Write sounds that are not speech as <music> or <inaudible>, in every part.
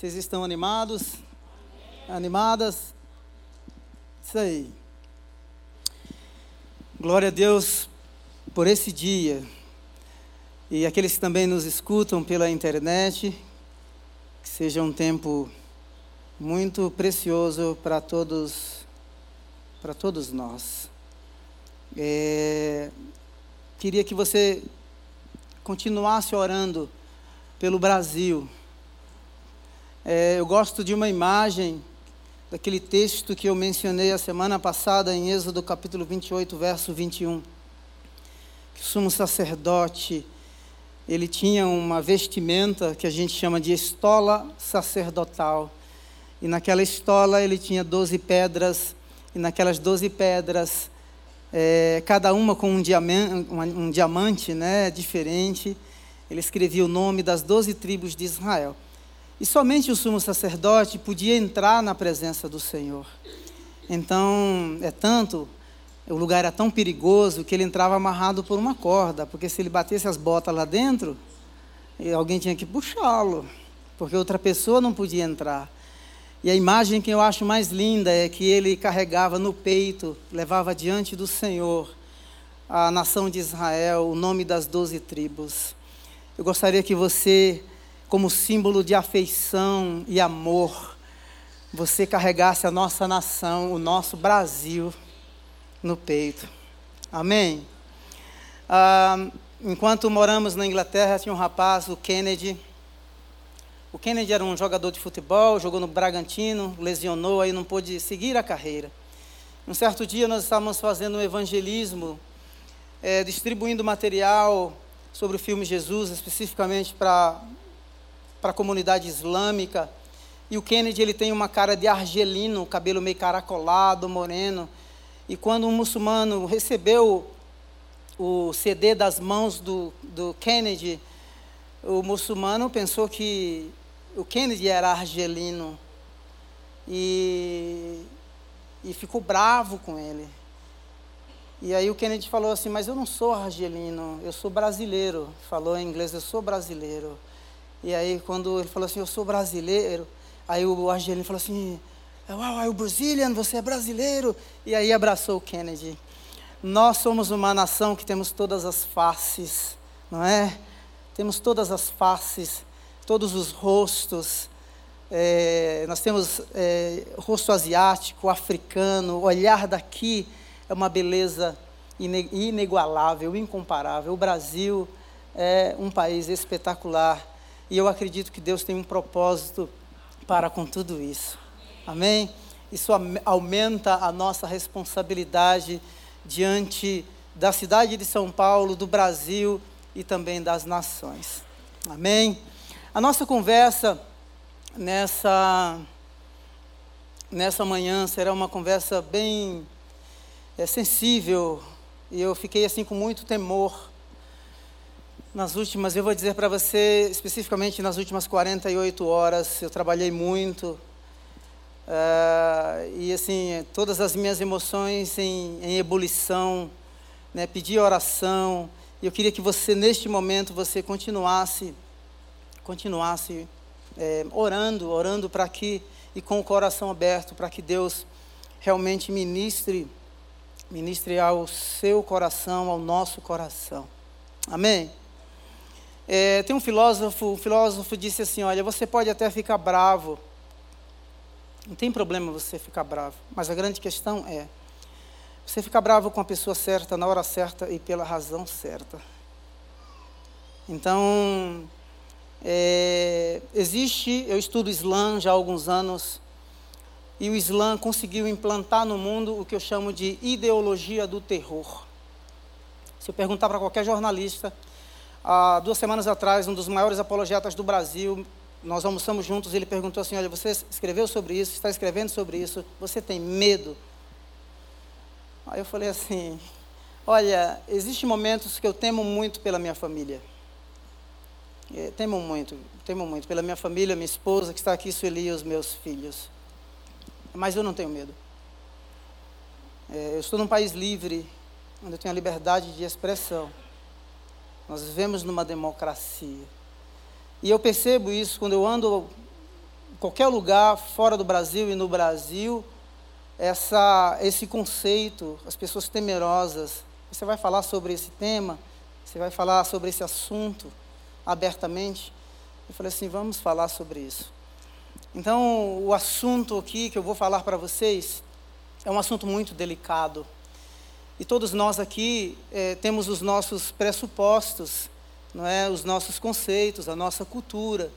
Vocês estão animados? Animadas? Isso aí. Glória a Deus por esse dia. E aqueles que também nos escutam pela internet, que seja um tempo muito precioso para todos, para todos nós. É, queria que você continuasse orando pelo Brasil. É, eu gosto de uma imagem daquele texto que eu mencionei a semana passada em Êxodo capítulo 28, verso 21. Que o sumo sacerdote, ele tinha uma vestimenta que a gente chama de estola sacerdotal. E naquela estola ele tinha doze pedras, e naquelas doze pedras, é, cada uma com um diamante, um, diamante né, diferente, ele escrevia o nome das doze tribos de Israel. E somente o sumo sacerdote podia entrar na presença do Senhor. Então, é tanto, o lugar era tão perigoso que ele entrava amarrado por uma corda, porque se ele batesse as botas lá dentro, alguém tinha que puxá-lo, porque outra pessoa não podia entrar. E a imagem que eu acho mais linda é que ele carregava no peito, levava diante do Senhor a nação de Israel, o nome das doze tribos. Eu gostaria que você como símbolo de afeição e amor, você carregasse a nossa nação, o nosso Brasil, no peito. Amém? Ah, enquanto moramos na Inglaterra, tinha um rapaz, o Kennedy. O Kennedy era um jogador de futebol, jogou no Bragantino, lesionou, aí não pôde seguir a carreira. Um certo dia nós estávamos fazendo um evangelismo, é, distribuindo material sobre o filme Jesus, especificamente para para a comunidade islâmica. E o Kennedy ele tem uma cara de argelino, cabelo meio caracolado, moreno. E quando um muçulmano recebeu o CD das mãos do, do Kennedy, o muçulmano pensou que o Kennedy era argelino. E, e ficou bravo com ele. E aí o Kennedy falou assim, mas eu não sou argelino, eu sou brasileiro. Falou em inglês, eu sou brasileiro. E aí, quando ele falou assim, eu sou brasileiro, aí o argelino falou assim, uau, o Brazilian, você é brasileiro. E aí abraçou o Kennedy. Nós somos uma nação que temos todas as faces, não é? Temos todas as faces, todos os rostos. É, nós temos é, rosto asiático, africano, olhar daqui é uma beleza inigualável, incomparável. O Brasil é um país espetacular e eu acredito que Deus tem um propósito para com tudo isso. Amém? Isso aumenta a nossa responsabilidade diante da cidade de São Paulo, do Brasil e também das nações. Amém? A nossa conversa nessa, nessa manhã será uma conversa bem é, sensível e eu fiquei assim com muito temor nas últimas, eu vou dizer para você, especificamente nas últimas 48 horas, eu trabalhei muito. Uh, e assim, todas as minhas emoções em, em ebulição, né, pedi oração. E eu queria que você, neste momento, você continuasse, continuasse é, orando, orando para que, e com o coração aberto, para que Deus realmente ministre, ministre ao seu coração, ao nosso coração. Amém? É, tem um filósofo, o filósofo disse assim: olha, você pode até ficar bravo, não tem problema você ficar bravo, mas a grande questão é você ficar bravo com a pessoa certa, na hora certa e pela razão certa. Então, é, existe, eu estudo Islã já há alguns anos, e o Islã conseguiu implantar no mundo o que eu chamo de ideologia do terror. Se eu perguntar para qualquer jornalista, Há duas semanas atrás, um dos maiores apologetas do Brasil, nós almoçamos juntos, ele perguntou assim: Olha, você escreveu sobre isso, está escrevendo sobre isso, você tem medo? Aí eu falei assim: Olha, existem momentos que eu temo muito pela minha família. Eu temo muito, temo muito pela minha família, minha esposa que está aqui, Sueli e os meus filhos. Mas eu não tenho medo. É, eu estou num país livre, onde eu tenho a liberdade de expressão. Nós vivemos numa democracia. E eu percebo isso quando eu ando qualquer lugar fora do Brasil e no Brasil, essa, esse conceito, as pessoas temerosas. Você vai falar sobre esse tema, você vai falar sobre esse assunto abertamente. Eu falei assim: vamos falar sobre isso. Então, o assunto aqui que eu vou falar para vocês é um assunto muito delicado. E todos nós aqui é, temos os nossos pressupostos, não é? os nossos conceitos, a nossa cultura.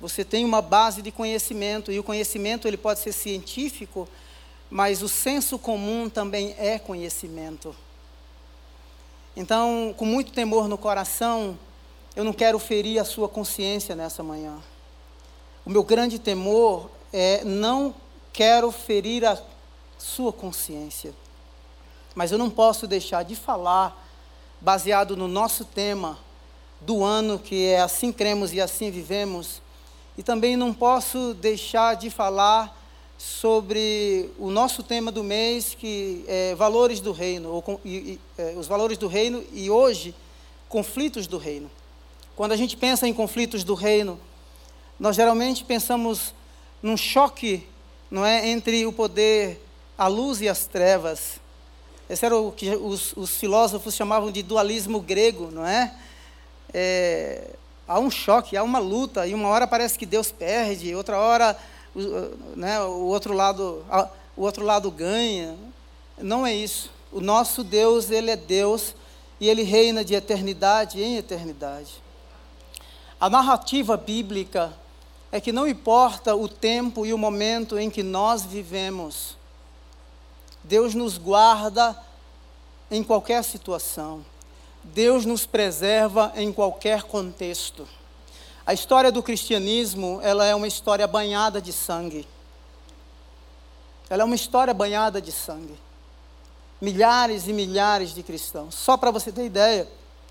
Você tem uma base de conhecimento, e o conhecimento ele pode ser científico, mas o senso comum também é conhecimento. Então, com muito temor no coração, eu não quero ferir a sua consciência nessa manhã. O meu grande temor é não quero ferir a sua consciência. Mas eu não posso deixar de falar, baseado no nosso tema do ano, que é Assim Cremos e Assim Vivemos, e também não posso deixar de falar sobre o nosso tema do mês, que é valores do reino, ou, e, e, é, os valores do reino e hoje, conflitos do reino. Quando a gente pensa em conflitos do reino, nós geralmente pensamos num choque, não é, entre o poder, a luz e as trevas. Esse era o que os, os filósofos chamavam de dualismo grego, não é? é há um choque, há uma luta, e uma hora parece que Deus perde, outra hora né, o, outro lado, o outro lado ganha. Não é isso. O nosso Deus, Ele é Deus e Ele reina de eternidade em eternidade. A narrativa bíblica é que não importa o tempo e o momento em que nós vivemos, Deus nos guarda em qualquer situação. Deus nos preserva em qualquer contexto. A história do cristianismo, ela é uma história banhada de sangue. Ela é uma história banhada de sangue. Milhares e milhares de cristãos. Só para você ter ideia,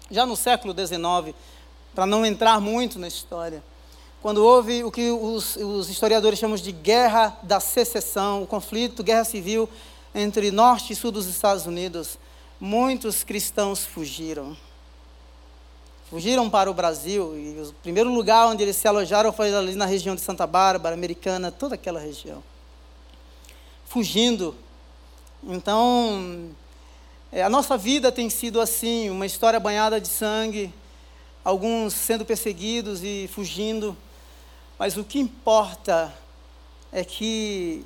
já no século XIX, para não entrar muito na história, quando houve o que os, os historiadores chamam de guerra da secessão, o conflito, guerra civil entre norte e sul dos Estados Unidos, muitos cristãos fugiram. Fugiram para o Brasil e o primeiro lugar onde eles se alojaram foi ali na região de Santa Bárbara, Americana, toda aquela região. Fugindo. Então, é, a nossa vida tem sido assim, uma história banhada de sangue, alguns sendo perseguidos e fugindo. Mas o que importa é que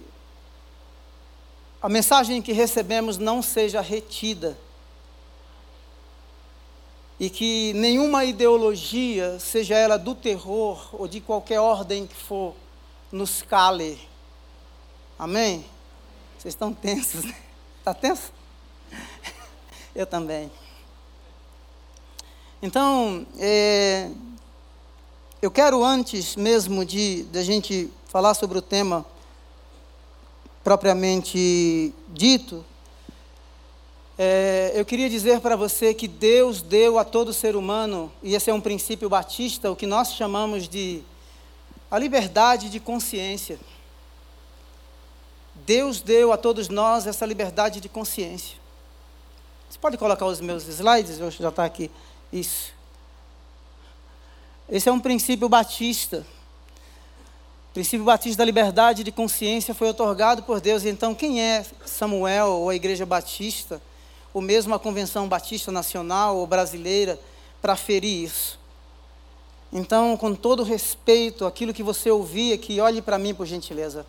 a mensagem que recebemos não seja retida e que nenhuma ideologia, seja ela do terror ou de qualquer ordem que for, nos cale. Amém? Vocês estão tensos, né? Está tenso? <laughs> Eu também. Então, é, eu quero antes mesmo de, de a gente falar sobre o tema propriamente dito, é, eu queria dizer para você que Deus deu a todo ser humano, e esse é um princípio batista, o que nós chamamos de a liberdade de consciência. Deus deu a todos nós essa liberdade de consciência. Você pode colocar os meus slides? Eu já está aqui. Isso. Esse é um princípio batista. O princípio batista da liberdade de consciência foi otorgado por Deus. Então, quem é Samuel ou a Igreja Batista, ou mesmo a Convenção Batista Nacional ou brasileira, para ferir isso? Então, com todo respeito, aquilo que você ouvir aqui, olhe para mim, por gentileza.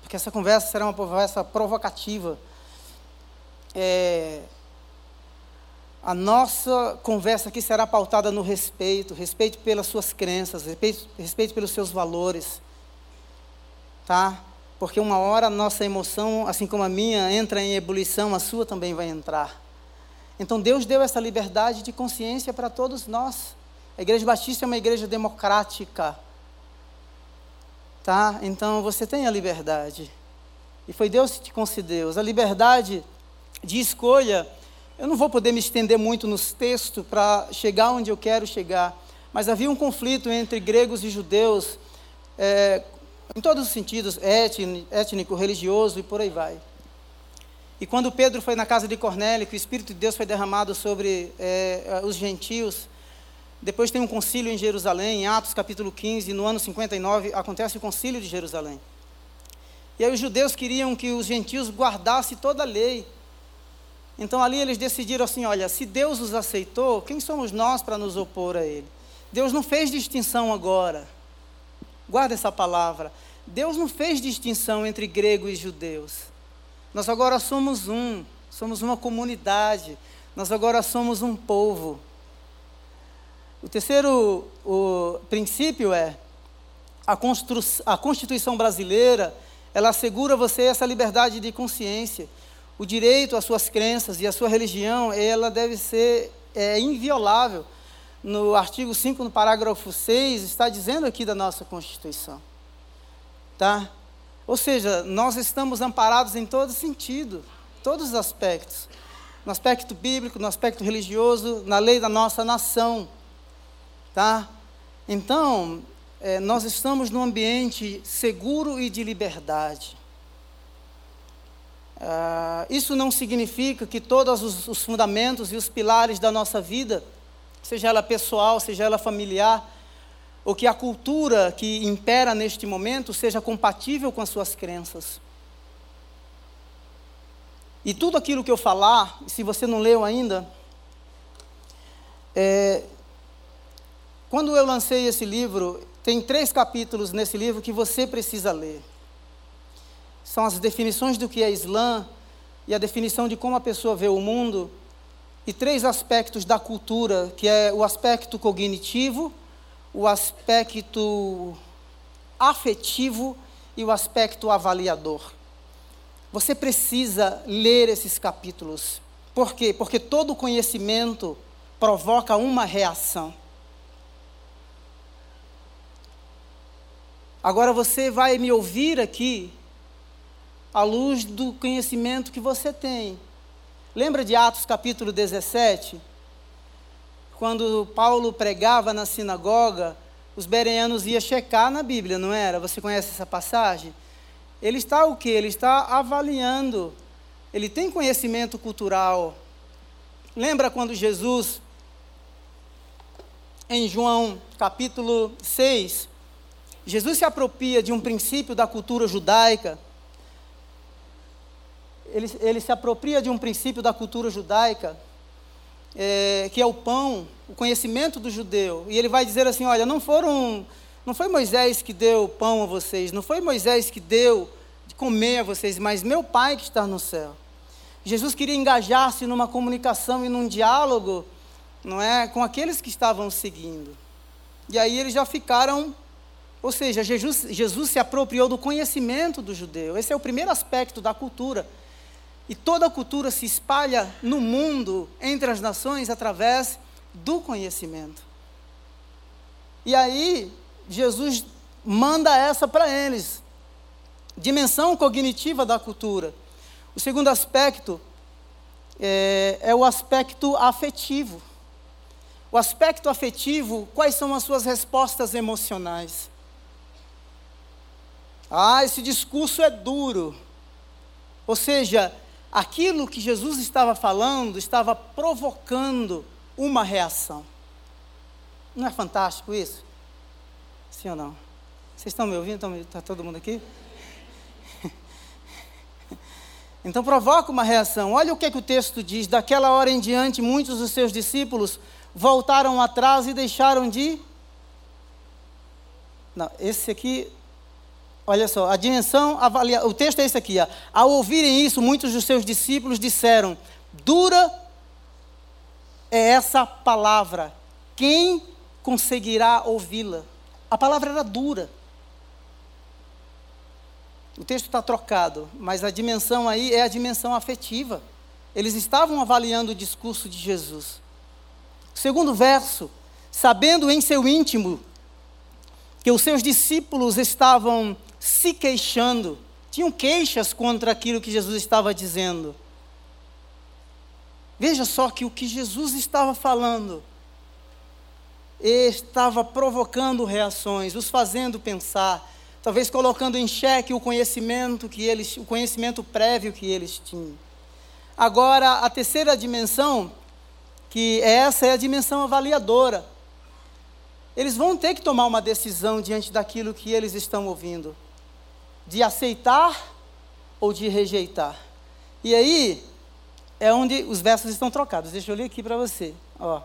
Porque essa conversa será uma conversa provocativa. É, a nossa conversa aqui será pautada no respeito, respeito pelas suas crenças, respeito, respeito pelos seus valores. Tá? Porque uma hora a nossa emoção, assim como a minha, entra em ebulição, a sua também vai entrar. Então Deus deu essa liberdade de consciência para todos nós. A Igreja Batista é uma igreja democrática. Tá? Então você tem a liberdade. E foi Deus que te concedeu. A liberdade de escolha eu não vou poder me estender muito nos textos para chegar onde eu quero chegar, mas havia um conflito entre gregos e judeus, é, em todos os sentidos, étnico, religioso e por aí vai. E quando Pedro foi na casa de Cornélio, que o Espírito de Deus foi derramado sobre é, os gentios, Depois tem um concílio em Jerusalém, em Atos capítulo 15, no ano 59, acontece o concílio de Jerusalém. E aí os judeus queriam que os gentios guardassem toda a lei. Então ali eles decidiram assim: olha, se Deus os aceitou, quem somos nós para nos opor a Ele? Deus não fez distinção agora. Guarda essa palavra. Deus não fez distinção entre grego e judeus. Nós agora somos um, somos uma comunidade, nós agora somos um povo. O terceiro o princípio é a, a Constituição brasileira, ela assegura você essa liberdade de consciência. O direito às suas crenças e à sua religião, ela deve ser é, inviolável. No artigo 5, no parágrafo 6, está dizendo aqui da nossa Constituição. Tá? Ou seja, nós estamos amparados em todo sentido, todos os aspectos. No aspecto bíblico, no aspecto religioso, na lei da nossa nação. Tá? Então, é, nós estamos num ambiente seguro e de liberdade. Ah, isso não significa que todos os, os fundamentos e os pilares da nossa vida, seja ela pessoal, seja ela familiar, ou que a cultura que impera neste momento seja compatível com as suas crenças. E tudo aquilo que eu falar, se você não leu ainda, é, quando eu lancei esse livro, tem três capítulos nesse livro que você precisa ler. São as definições do que é Islã e a definição de como a pessoa vê o mundo, e três aspectos da cultura, que é o aspecto cognitivo, o aspecto afetivo e o aspecto avaliador. Você precisa ler esses capítulos. Por quê? Porque todo conhecimento provoca uma reação. Agora você vai me ouvir aqui à luz do conhecimento que você tem. Lembra de Atos capítulo 17? quando Paulo pregava na sinagoga, os bereanos iam checar na Bíblia, não era? Você conhece essa passagem? Ele está o quê? Ele está avaliando. Ele tem conhecimento cultural. Lembra quando Jesus, em João capítulo 6, Jesus se apropria de um princípio da cultura judaica. Ele, ele se apropria de um princípio da cultura judaica é, que é o pão, o conhecimento do judeu. E ele vai dizer assim: olha, não foram, não foi Moisés que deu pão a vocês, não foi Moisés que deu de comer a vocês, mas meu Pai que está no céu. Jesus queria engajar-se numa comunicação e num diálogo, não é, com aqueles que estavam seguindo. E aí eles já ficaram, ou seja, Jesus, Jesus se apropriou do conhecimento do judeu. Esse é o primeiro aspecto da cultura e toda a cultura se espalha no mundo, entre as nações, através do conhecimento. E aí, Jesus manda essa para eles. Dimensão cognitiva da cultura. O segundo aspecto é, é, o aspecto afetivo. O aspecto afetivo, quais são as suas respostas emocionais? Ah, esse discurso é duro. Ou seja, aquilo que Jesus estava falando estava provocando uma reação. Não é fantástico isso? Sim ou não? Vocês estão me ouvindo? Está todo mundo aqui? <laughs> Então provoca uma reação. Olha o que, é que o texto diz. Daquela hora em diante, muitos dos seus discípulos voltaram atrás e deixaram de. Não, esse aqui Olha só, a dimensão avalia, o texto é esse aqui. Ó. Ao ouvirem isso, muitos dos seus discípulos disseram: Dura é essa palavra. Quem conseguirá ouvi-la? A palavra era dura. O texto está trocado, mas a dimensão aí é a dimensão afetiva. Eles estavam avaliando o discurso de Jesus. Segundo verso, sabendo em seu íntimo que os seus discípulos estavam se queixando, tinham queixas contra aquilo que Jesus estava dizendo. Veja só que o que Jesus estava falando estava provocando reações, os fazendo pensar, talvez colocando em xeque o conhecimento que eles, o conhecimento prévio que eles tinham. Agora, a terceira dimensão, que essa é a dimensão avaliadora. eles vão ter que tomar uma decisão diante daquilo que eles estão ouvindo, de aceitar ou de rejeitar. E aí é onde os versos estão trocados. Deixa eu ler aqui para você. Ó.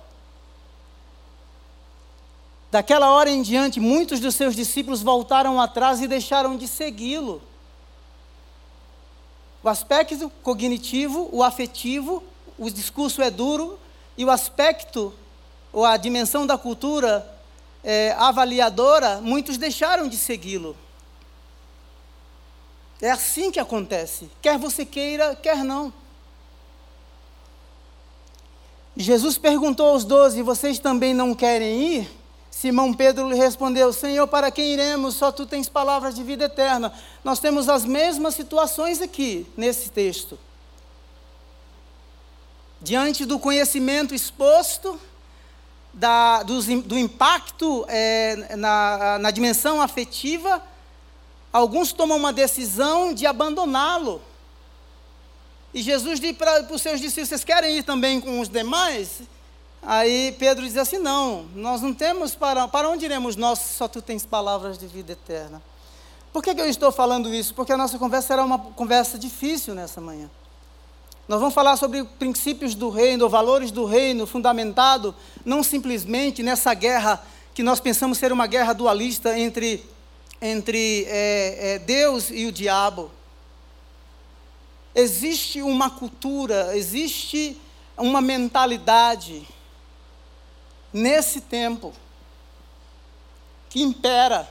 Daquela hora em diante, muitos dos seus discípulos voltaram atrás e deixaram de segui-lo. O aspecto cognitivo, o afetivo, o discurso é duro, e o aspecto, ou a dimensão da cultura é, avaliadora, muitos deixaram de segui-lo. É assim que acontece, quer você queira, quer não. Jesus perguntou aos doze: Vocês também não querem ir? Simão Pedro lhe respondeu: Senhor, para quem iremos? Só tu tens palavras de vida eterna. Nós temos as mesmas situações aqui, nesse texto. Diante do conhecimento exposto, da, do, do, impacto é, na, na dimensão afetiva, alguns tomam uma decisão de abandoná-lo. E Jesus diz para os seus discípulos: Vocês querem ir também com os demais? Aí Pedro diz assim: Não, nós não temos para. Para onde iremos nós, só tu tens palavras de vida eterna? Por que, que eu estou falando isso? Porque a nossa conversa será uma conversa difícil nessa manhã. Nós vamos falar sobre princípios do reino, valores do reino, fundamentado não simplesmente nessa guerra que nós pensamos ser uma guerra dualista entre, entre é, é, Deus e o diabo. Existe uma cultura, existe uma mentalidade nesse tempo que impera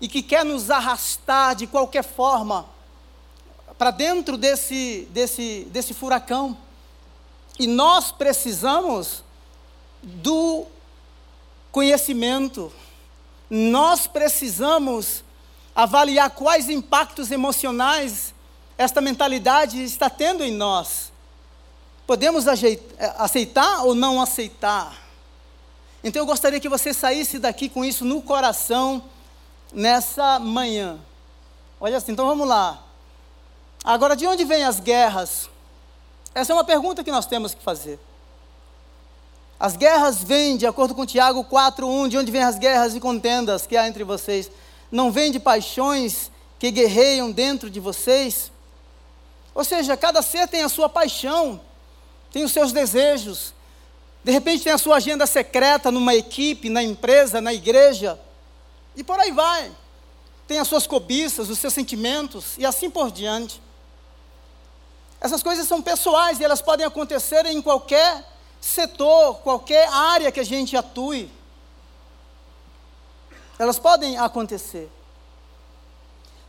e que quer nos arrastar de qualquer forma para dentro desse, desse, desse furacão. E nós precisamos do conhecimento, nós precisamos avaliar quais impactos emocionais esta mentalidade está tendo em nós. Podemos aceitar ou não aceitar? Então eu gostaria que você saísse daqui com isso no coração nessa manhã. Olha assim, então vamos lá. Agora, de onde vêm as guerras? Essa é uma pergunta que nós temos que fazer. As guerras vêm, de acordo com Tiago 4:1, de onde vêm as guerras e contendas que há entre vocês? Não vêm de paixões que guerreiam dentro de vocês? Ou seja, cada ser tem a sua paixão, tem os seus desejos. De repente tem a sua agenda secreta numa equipe, na empresa, na igreja. E por aí vai. Tem as suas cobiças, os seus sentimentos e assim por diante. Essas coisas são pessoais e elas podem acontecer em qualquer setor, qualquer área que a gente atue. Elas podem acontecer.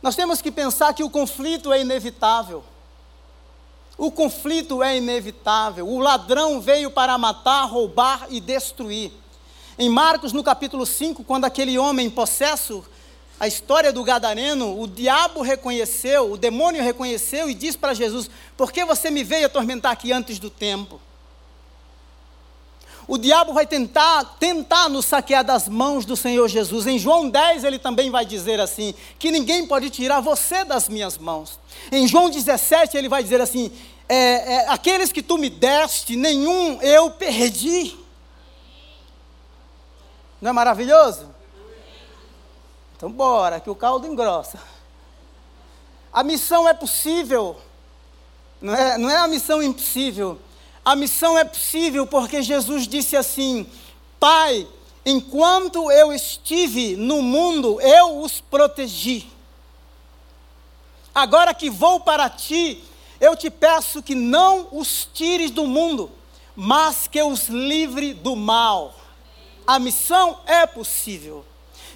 Nós temos que pensar que o conflito é inevitável. O conflito é inevitável. O ladrão veio para matar, roubar e destruir. Em Marcos, no capítulo 5, quando aquele homem possesso a história do Gadareno, o diabo reconheceu, o demônio reconheceu e disse para Jesus: Por que você me veio atormentar aqui antes do tempo? O diabo vai tentar, tentar nos saquear das mãos do Senhor Jesus. Em João 10 ele também vai dizer assim: que ninguém pode tirar você das minhas mãos. Em João 17 ele vai dizer assim: é, é, aqueles que tu me deste, nenhum eu perdi. Não é maravilhoso? Então, bora, que o caldo engrossa. A missão é possível, não é, não é a missão impossível. A missão é possível porque Jesus disse assim: Pai, enquanto eu estive no mundo, eu os protegi. Agora que vou para ti, eu te peço que não os tires do mundo, mas que os livre do mal. A missão é possível.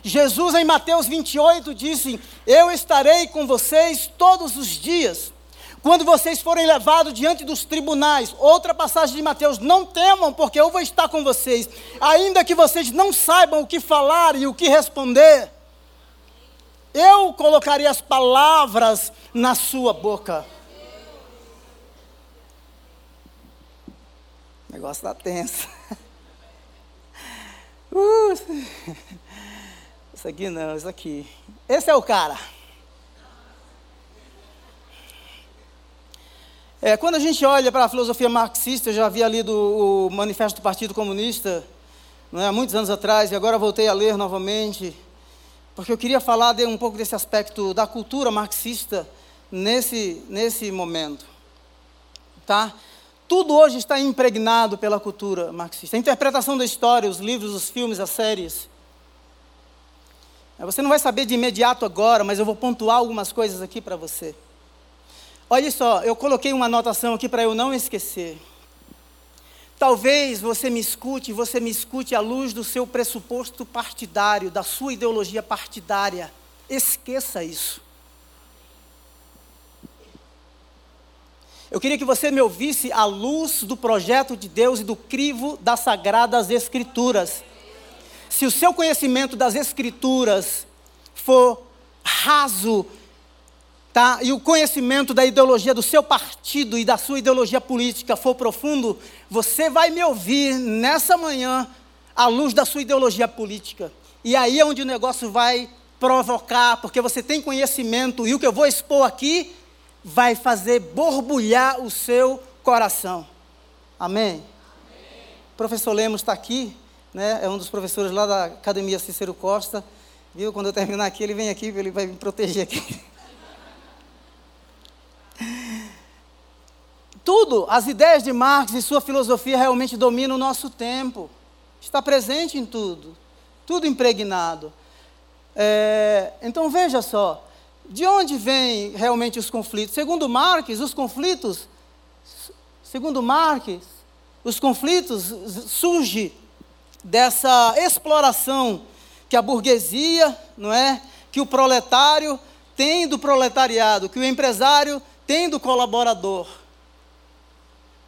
Jesus, em Mateus 28, disse: Eu estarei com vocês todos os dias. Quando vocês forem levados diante dos tribunais, outra passagem de Mateus, não temam, porque eu vou estar com vocês, ainda que vocês não saibam o que falar e o que responder, eu colocarei as palavras na sua boca. O negócio está tenso. <laughs> Uh. Isso aqui não, isso aqui. Esse é o cara. É, quando a gente olha para a filosofia marxista, eu já havia lido o Manifesto do Partido Comunista, é? há muitos anos atrás, e agora voltei a ler novamente, porque eu queria falar de um pouco desse aspecto da cultura marxista nesse, nesse momento. Tá? Tudo hoje está impregnado pela cultura marxista. A interpretação da história, os livros, os filmes, as séries. Você não vai saber de imediato agora, mas eu vou pontuar algumas coisas aqui para você. Olha só, eu coloquei uma anotação aqui para eu não esquecer. Talvez você me escute, você me escute à luz do seu pressuposto partidário, da sua ideologia partidária. Esqueça isso. Eu queria que você me ouvisse à luz do projeto de Deus e do crivo das sagradas Escrituras. Se o seu conhecimento das Escrituras for raso, tá? e o conhecimento da ideologia do seu partido e da sua ideologia política for profundo, você vai me ouvir nessa manhã à luz da sua ideologia política. E aí é onde o negócio vai provocar, porque você tem conhecimento, e o que eu vou expor aqui vai fazer borbulhar o seu coração. Amém? Amém. O professor Lemos está aqui, né? é um dos professores lá da Academia Cícero Costa. Viu? Quando eu terminar aqui, ele vem aqui, ele vai me proteger aqui. <laughs> Tudo, as ideias de Marx e sua filosofia realmente dominam o nosso tempo. Está presente em tudo, tudo impregnado. É, então veja só, de onde vêm realmente os conflitos? Segundo Marx, os conflitos, segundo Marx, os conflitos surgem dessa exploração que a burguesia, não é, que o proletário tem do proletariado, que o empresário tem do colaborador.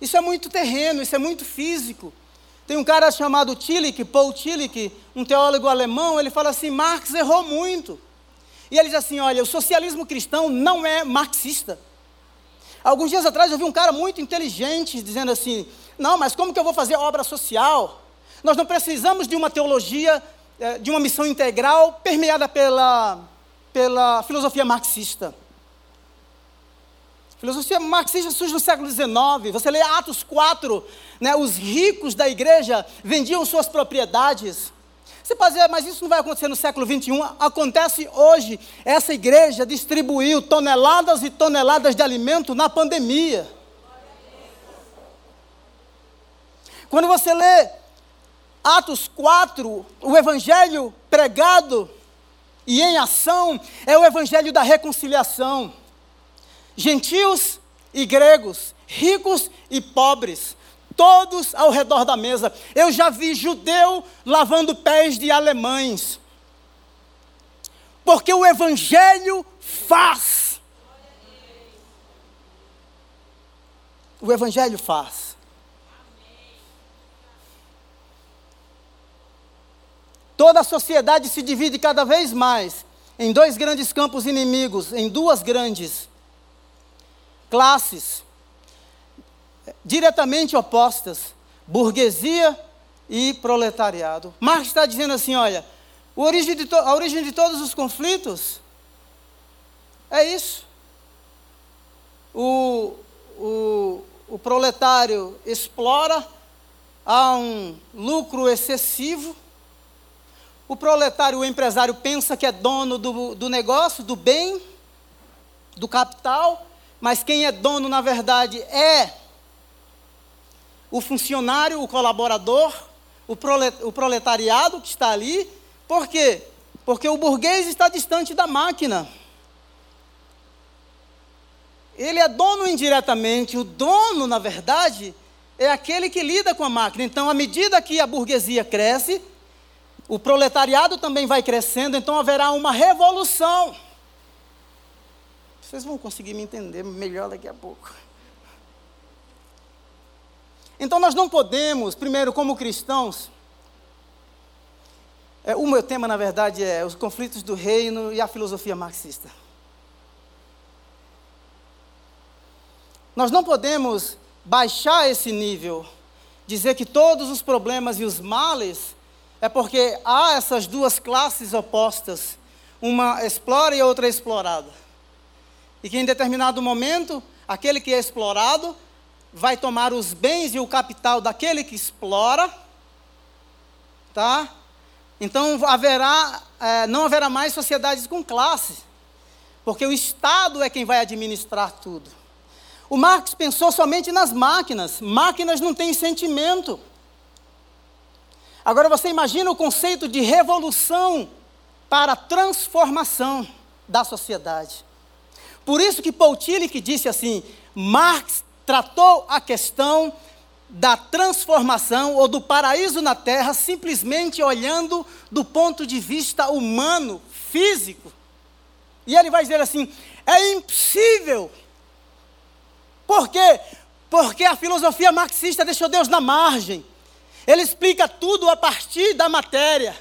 Isso é muito terreno, isso é muito físico. Tem um cara chamado Tillich, Paul Tillich, um teólogo alemão, ele fala assim: Marx errou muito. E ele diz assim: olha, o socialismo cristão não é marxista. Alguns dias atrás eu vi um cara muito inteligente dizendo assim: não, mas como que eu vou fazer obra social? Nós não precisamos de uma teologia, eh, de uma missão integral permeada pela, pela filosofia marxista. Filosofia marxista surge no século XIX. Você lê Atos 4, né, os ricos da igreja vendiam suas propriedades você pode dizer, mas isso não vai acontecer no século 21. Acontece hoje. Essa igreja distribuiu toneladas e toneladas de alimento na pandemia. Quando você lê Atos 4, o evangelho pregado e em ação é o evangelho da reconciliação. Gentios e gregos, ricos e pobres, todos ao redor da mesa. Eu já vi judeu lavando pés de alemães. Porque o Evangelho faz. O Evangelho faz. Toda a sociedade se divide cada vez mais em dois grandes campos inimigos, em duas grandes classes diretamente opostas: burguesia e proletariado. Marx está dizendo assim: olha, a origem, de a origem de todos os conflitos é isso. O, o, o proletário explora, há um lucro excessivo. O proletário, o empresário, pensa que é dono do, do negócio, do bem, do capital, mas quem é dono, na verdade, é o funcionário, o colaborador, o proletariado que está ali. Por quê? Porque o burguês está distante da máquina. Ele é dono indiretamente, o dono, na verdade, é aquele que lida com a máquina. Então, à medida que a burguesia cresce, o proletariado também vai crescendo, então haverá uma revolução. Vocês vão conseguir me entender melhor daqui a pouco. Então nós não podemos, primeiro, como cristãos, é, o meu tema, na verdade, é os conflitos do reino e a filosofia marxista. Nós não podemos baixar esse nível, dizer que todos os problemas e os males é porque há essas duas classes opostas, uma explora e a outra explorada. E que em determinado momento, aquele que é explorado vai tomar os bens e o capital daquele que explora, tá? Então haverá, é, não haverá mais sociedades com classes, porque o Estado é quem vai administrar tudo. O Marx pensou somente nas máquinas. Máquinas não têm sentimento. Agora você imagina o conceito de revolução para transformação da sociedade. Por isso que Paul Tillich disse assim: Marx tratou a questão da transformação ou do paraíso na terra simplesmente olhando do ponto de vista humano, físico. E ele vai dizer assim: é impossível. Por quê? Porque a filosofia marxista deixou Deus na margem. Ele explica tudo a partir da matéria,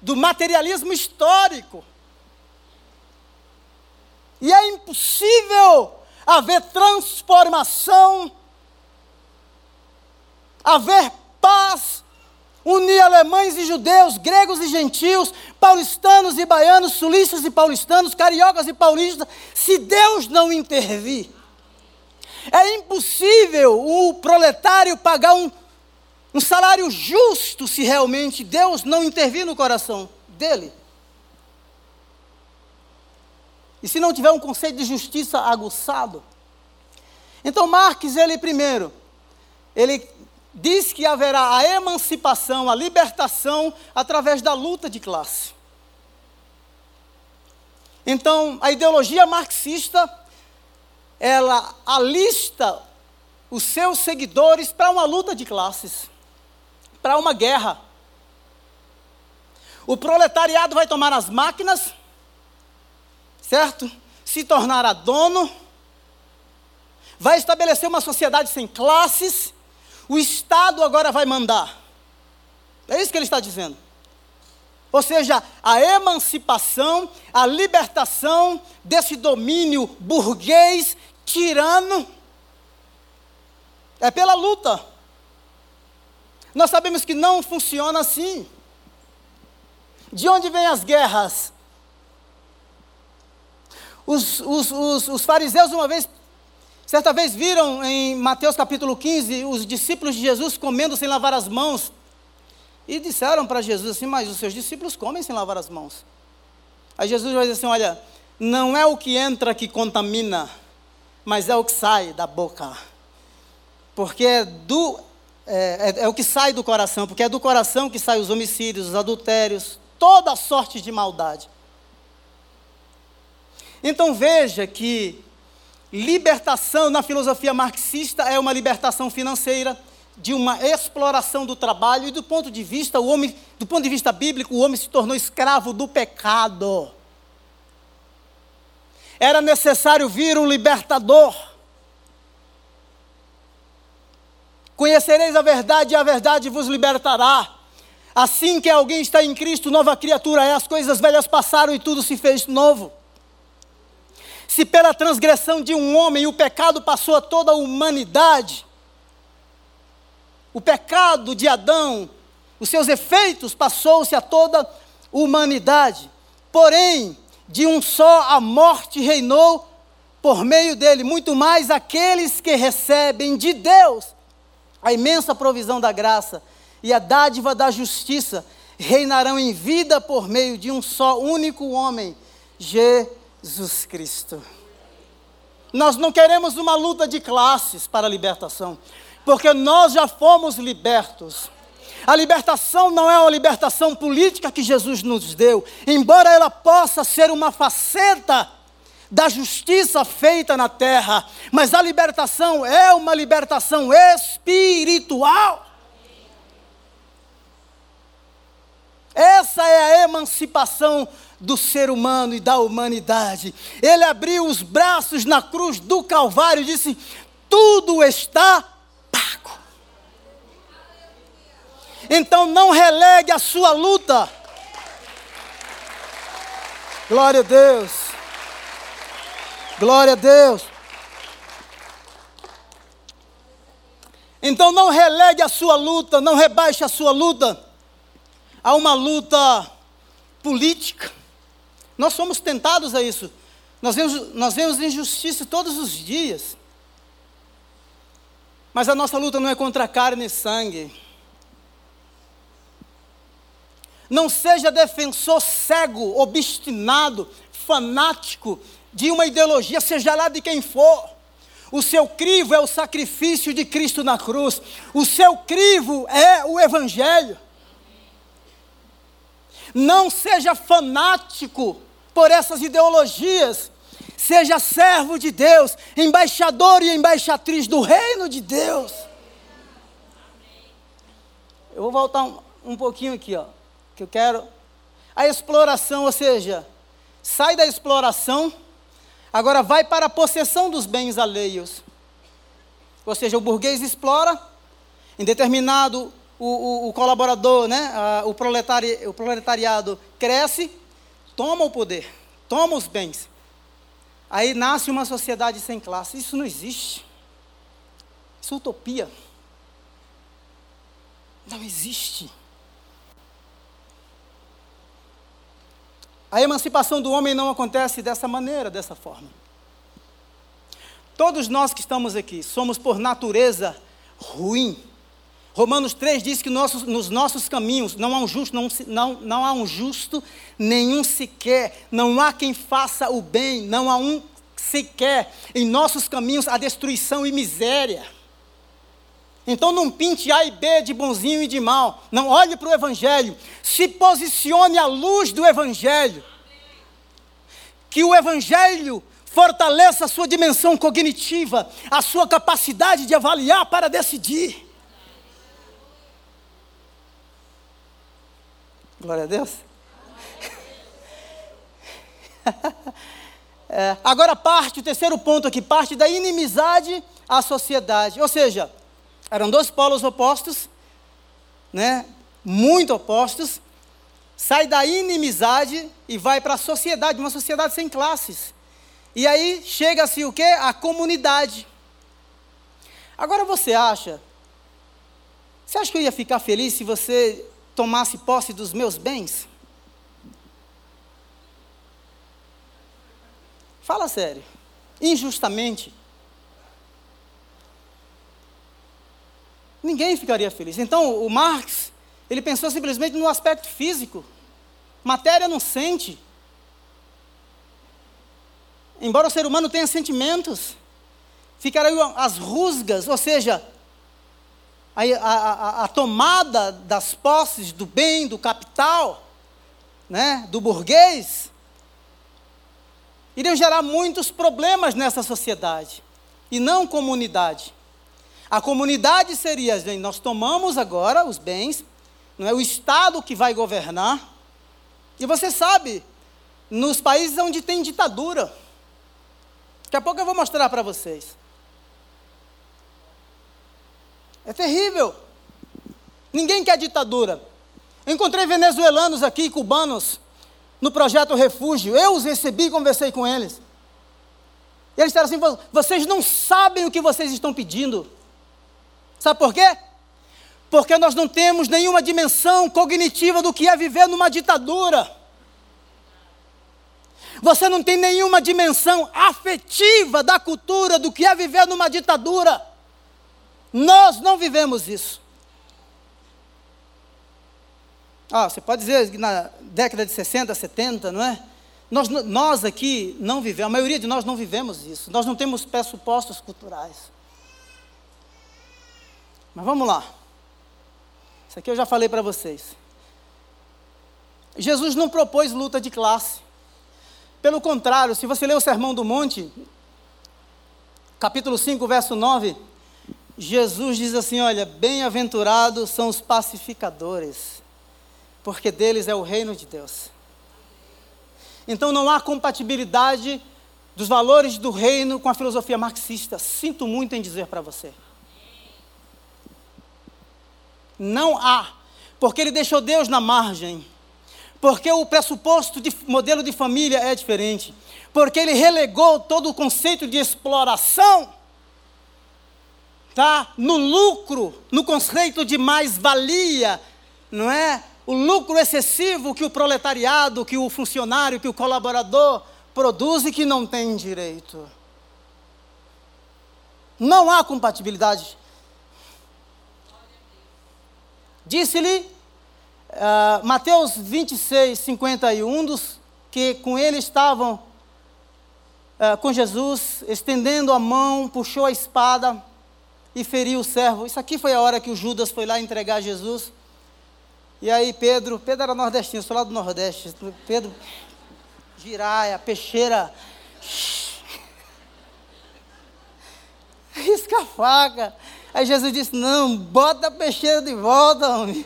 do materialismo histórico. E é impossível haver transformação, haver paz, unir alemães e judeus, gregos e gentios, paulistanos e baianos, sulistas e paulistanos, cariocas e paulistas, se Deus não intervir. É impossível o proletário pagar um, um salário justo se realmente Deus não intervir no coração dele. E se não tiver um conceito de justiça aguçado. Então Marx, ele primeiro, ele diz que haverá a emancipação, a libertação através da luta de classe. Então, a ideologia marxista, ela alista os seus seguidores para uma luta de classes, para uma guerra. O proletariado vai tomar as máquinas, certo? Se tornará dono, vai estabelecer uma sociedade sem classes, o Estado agora vai mandar. É isso que ele está dizendo. Ou seja, a emancipação, a libertação desse domínio burguês, tirano, é pela luta. Nós sabemos que não funciona assim. De onde vêm as guerras? Os, os, os, os fariseus, uma vez, certa vez, viram em Mateus capítulo 15 os discípulos de Jesus comendo sem lavar as mãos. E disseram para Jesus assim: Mas os seus discípulos comem sem lavar as mãos. Aí Jesus vai dizer assim: Olha, não é o que entra que contamina, mas é o que sai da boca. Porque é, do, é, é, é o que sai do coração, porque é do coração que saem os homicídios, os adultérios, toda sorte de maldade. Então veja que libertação na filosofia marxista é uma libertação financeira, de uma exploração do trabalho e do ponto de vista o homem, do ponto de vista bíblico, o homem se tornou escravo do pecado. Era necessário vir um libertador. Conhecereis a verdade e a verdade vos libertará. Assim que alguém está em Cristo, nova criatura é, as coisas velhas passaram e tudo se fez novo. Se pela transgressão de um homem o pecado passou a toda a humanidade, o pecado de Adão, os seus efeitos passou-se a toda a humanidade. Porém, de um só a morte reinou por meio dele, muito mais aqueles que recebem de Deus a imensa provisão da graça e a dádiva da justiça reinarão em vida por meio de um só único homem, Jesus. Jesus Cristo. Nós não queremos uma luta de classes para a libertação, porque nós já fomos libertos. A libertação não é uma libertação política que Jesus nos deu, embora ela possa ser uma faceta da justiça feita na terra, mas a libertação é uma libertação espiritual. Essa é a emancipação do ser humano e da humanidade. Ele abriu os braços na cruz do Calvário e disse: Tudo está pago. Então não relegue a sua luta. Glória a Deus. Glória a Deus. Então não relegue a sua luta, não rebaixe a sua luta a uma luta política nós somos tentados a isso. Nós vemos, nós vemos injustiça todos os dias. Mas a nossa luta não é contra carne e sangue. Não seja defensor cego, obstinado, fanático de uma ideologia, seja lá de quem for. O seu crivo é o sacrifício de Cristo na cruz. O seu crivo é o Evangelho. Não seja fanático por essas ideologias. Seja servo de Deus, embaixador e embaixatriz do reino de Deus. Eu vou voltar um, um pouquinho aqui, ó, que eu quero. A exploração, ou seja, sai da exploração, agora vai para a possessão dos bens alheios. Ou seja, o burguês explora, em determinado o, o, o colaborador, né, o, proletari, o proletariado cresce, toma o poder, toma os bens. Aí nasce uma sociedade sem classe. Isso não existe. Isso é utopia. Não existe. A emancipação do homem não acontece dessa maneira, dessa forma. Todos nós que estamos aqui somos por natureza ruim. Romanos 3 diz que nossos, nos nossos caminhos não há um justo, não, não, não há um justo nenhum sequer, não há quem faça o bem, não há um sequer. Em nossos caminhos há destruição e miséria. Então não pinte A e B de bonzinho e de mal. Não olhe para o Evangelho. Se posicione à luz do Evangelho. Que o Evangelho fortaleça a sua dimensão cognitiva, a sua capacidade de avaliar para decidir. Glória a Deus. <laughs> é, agora parte, o terceiro ponto aqui, parte da inimizade à sociedade. Ou seja, eram dois polos opostos, né? Muito opostos. Sai da inimizade e vai para a sociedade, uma sociedade sem classes. E aí chega-se o quê? A comunidade. Agora você acha? Você acha que eu ia ficar feliz se você tomasse posse dos meus bens? Fala sério. Injustamente. Ninguém ficaria feliz. Então, o Marx, ele pensou simplesmente no aspecto físico. Matéria não sente. Embora o ser humano tenha sentimentos, ficariam as rusgas, ou seja, a, a, a, tomada das posses do bem, do capital, né, do burguês, iriam gerar muitos problemas nessa sociedade, e não comunidade. A comunidade seria, gente, nós tomamos agora os bens, não é o Estado que vai governar. E você sabe, nos países onde tem ditadura, daqui a pouco eu vou mostrar para vocês. É terrível. Ninguém quer ditadura. Eu encontrei venezuelanos aqui, cubanos, no projeto Refúgio. Eu os recebi e conversei com eles. E eles disseram assim: vocês não sabem o que vocês estão pedindo. Sabe por quê? Porque nós não temos nenhuma dimensão cognitiva do que é viver numa ditadura. Você não tem nenhuma dimensão afetiva da cultura do que é viver numa ditadura. Nós não vivemos isso. Ah, você pode dizer que na década de 60, 70, não é? Nós, nós aqui não vivemos, a maioria de nós não vivemos isso. Nós não temos pressupostos culturais. Mas vamos lá. Isso aqui eu já falei para vocês. Jesus não propôs luta de classe. Pelo contrário, se você ler o Sermão do Monte, capítulo 5, verso 9, Jesus diz assim: Olha, bem-aventurados são os pacificadores, porque deles é o reino de Deus. Então não há compatibilidade dos valores do reino com a filosofia marxista. Sinto muito em dizer para você. Não há. Porque ele deixou Deus na margem. Porque o pressuposto de modelo de família é diferente. Porque ele relegou todo o conceito de exploração tá? no lucro, no conceito de mais-valia, não é? O lucro excessivo que o proletariado, que o funcionário, que o colaborador produz e que não tem direito. Não há compatibilidade Disse-lhe Uh, Mateus 26, 51, um dos que com ele estavam uh, com Jesus, estendendo a mão, puxou a espada e feriu o servo. Isso aqui foi a hora que o Judas foi lá entregar Jesus. E aí Pedro, Pedro era nordestino, sou lá do Nordeste. Pedro, giraia, peixeira. <laughs> Risca a faca. Aí Jesus disse: Não, bota a peixeira de volta, homem.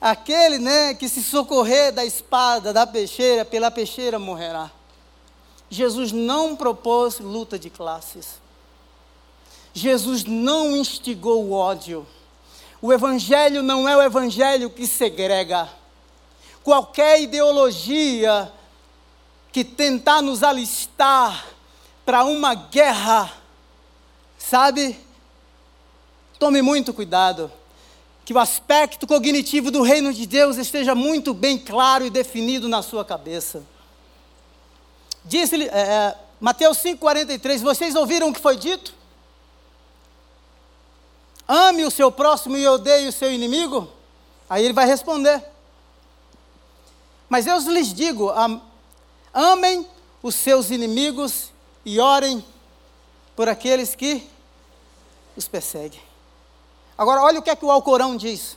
Aquele, né, que se socorrer da espada, da peixeira, pela peixeira morrerá. Jesus não propôs luta de classes. Jesus não instigou o ódio. O evangelho não é o evangelho que segrega. Qualquer ideologia que tentar nos alistar para uma guerra, sabe? Tome muito cuidado que o aspecto cognitivo do reino de Deus esteja muito bem claro e definido na sua cabeça. Disse-lhe, é, é Mateus 5,43, vocês ouviram o que foi dito? Ame o seu próximo e odeie o seu inimigo? Aí ele vai responder. Mas eu lhes digo: amem os seus inimigos e orem por aqueles que os perseguem. Agora, olha o que é que o Alcorão diz.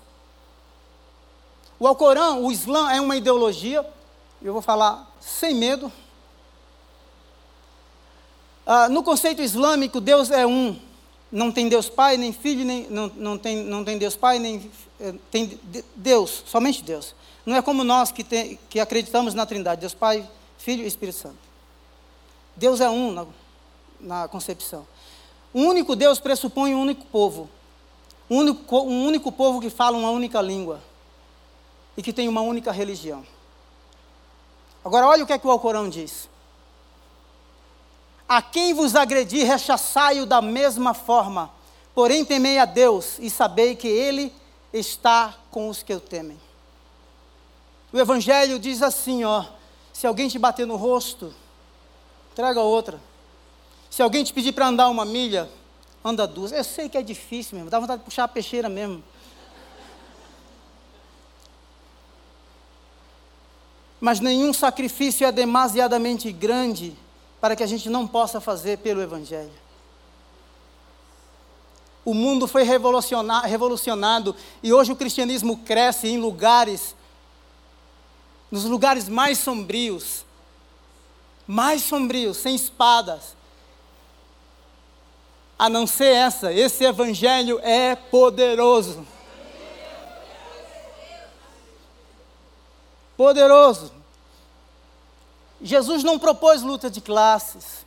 O Alcorão, o Islã é uma ideologia, eu vou falar sem medo. Ah, no conceito islâmico, Deus é um. Não tem Deus Pai, nem Filho, nem, não, não, tem, não tem Deus Pai, nem eh, tem Deus, somente Deus. Não é como nós que, tem, que acreditamos na Trindade, Deus Pai, Filho e Espírito Santo. Deus é um na, na concepção. O único Deus pressupõe um único povo um único, um único povo que fala uma única língua e que tem uma única religião. Agora, olha o que é que o Alcorão diz. A quem vos agredir, rechaçai-o da mesma forma, porém temei a Deus e sabei que Ele está com os que o temem. O Evangelho diz assim, ó, se alguém te bater no rosto, traga outra. Se alguém te pedir para andar uma milha, anda duas. Eu sei que é difícil mesmo, dá vontade de puxar a peixeira mesmo. Mas nenhum sacrifício é demasiadamente grande para que a gente não possa fazer pelo Evangelho. O mundo foi revolucionado e hoje o cristianismo cresce em lugares, nos lugares mais sombrios, mais sombrios, sem espadas, a não ser essa. Esse evangelho é poderoso. Poderoso. Jesus não propôs luta de classes.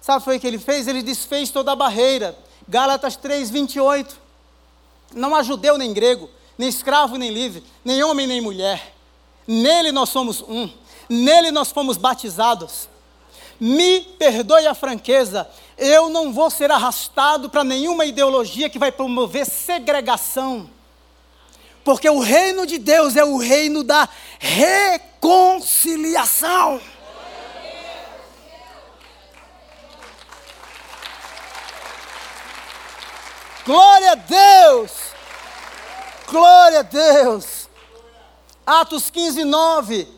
Sabe o foi que ele fez? Ele desfez toda a barreira. Gálatas 3, 28. Não há judeu nem grego, nem escravo nem livre, nem homem nem mulher. Nele nós somos um. Nele nós fomos batizados me perdoe a franqueza, eu não vou ser arrastado para nenhuma ideologia que vai promover segregação. Porque o reino de Deus é o reino da reconciliação. Glória a Deus! Glória a Deus! Atos 15, 9.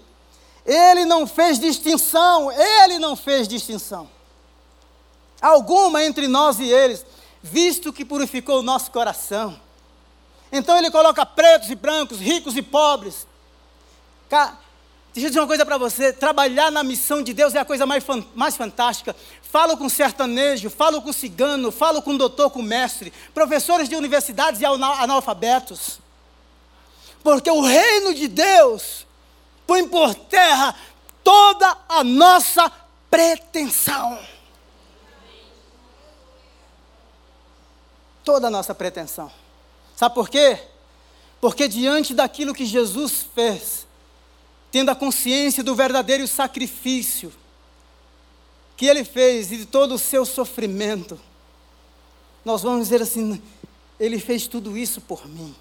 Ele não fez distinção, ele não fez distinção. Alguma entre nós e eles, visto que purificou o nosso coração. Então ele coloca pretos e brancos, ricos e pobres. Deixa eu dizer uma coisa para você: trabalhar na missão de Deus é a coisa mais, mais fantástica. Falo com sertanejo, falo com cigano, falo com doutor, com mestre, professores de universidades e analfabetos. Porque o reino de Deus põe por terra toda a nossa pretensão. Toda a nossa pretensão. Sabe por quê? Porque diante daquilo que Jesus fez, tendo a consciência do verdadeiro sacrifício que ele fez e de todo o seu sofrimento, nós vamos dizer assim: ele fez tudo isso por mim.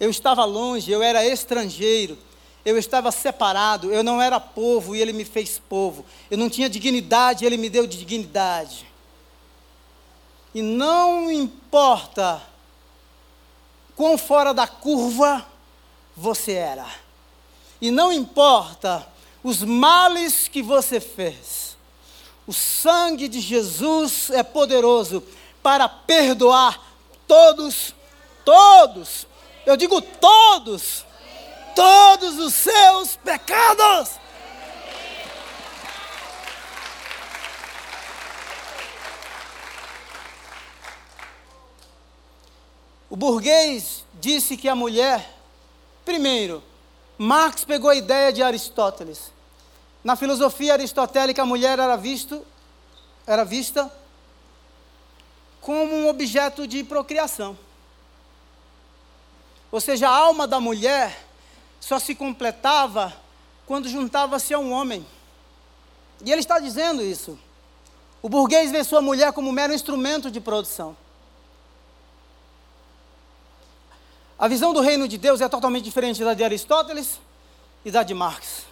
Eu estava longe, eu era estrangeiro, eu estava separado, eu não era povo e ele me fez povo. Eu não tinha dignidade, ele me deu dignidade. E não importa quão fora da curva você era. E não importa os males que você fez, o sangue de Jesus é poderoso para perdoar todos, todos, eu digo todos, todos os seus pecados. O burguês disse que a mulher, primeiro, Marx pegou a ideia de Aristóteles. Na filosofia aristotélica, a mulher era, visto, era vista como um objeto de procriação. Ou seja, a alma da mulher só se completava quando juntava-se a um homem. E ele está dizendo isso. O burguês vê sua mulher como um mero instrumento de produção. A visão do reino de Deus é totalmente diferente da de Aristóteles e da de Marx.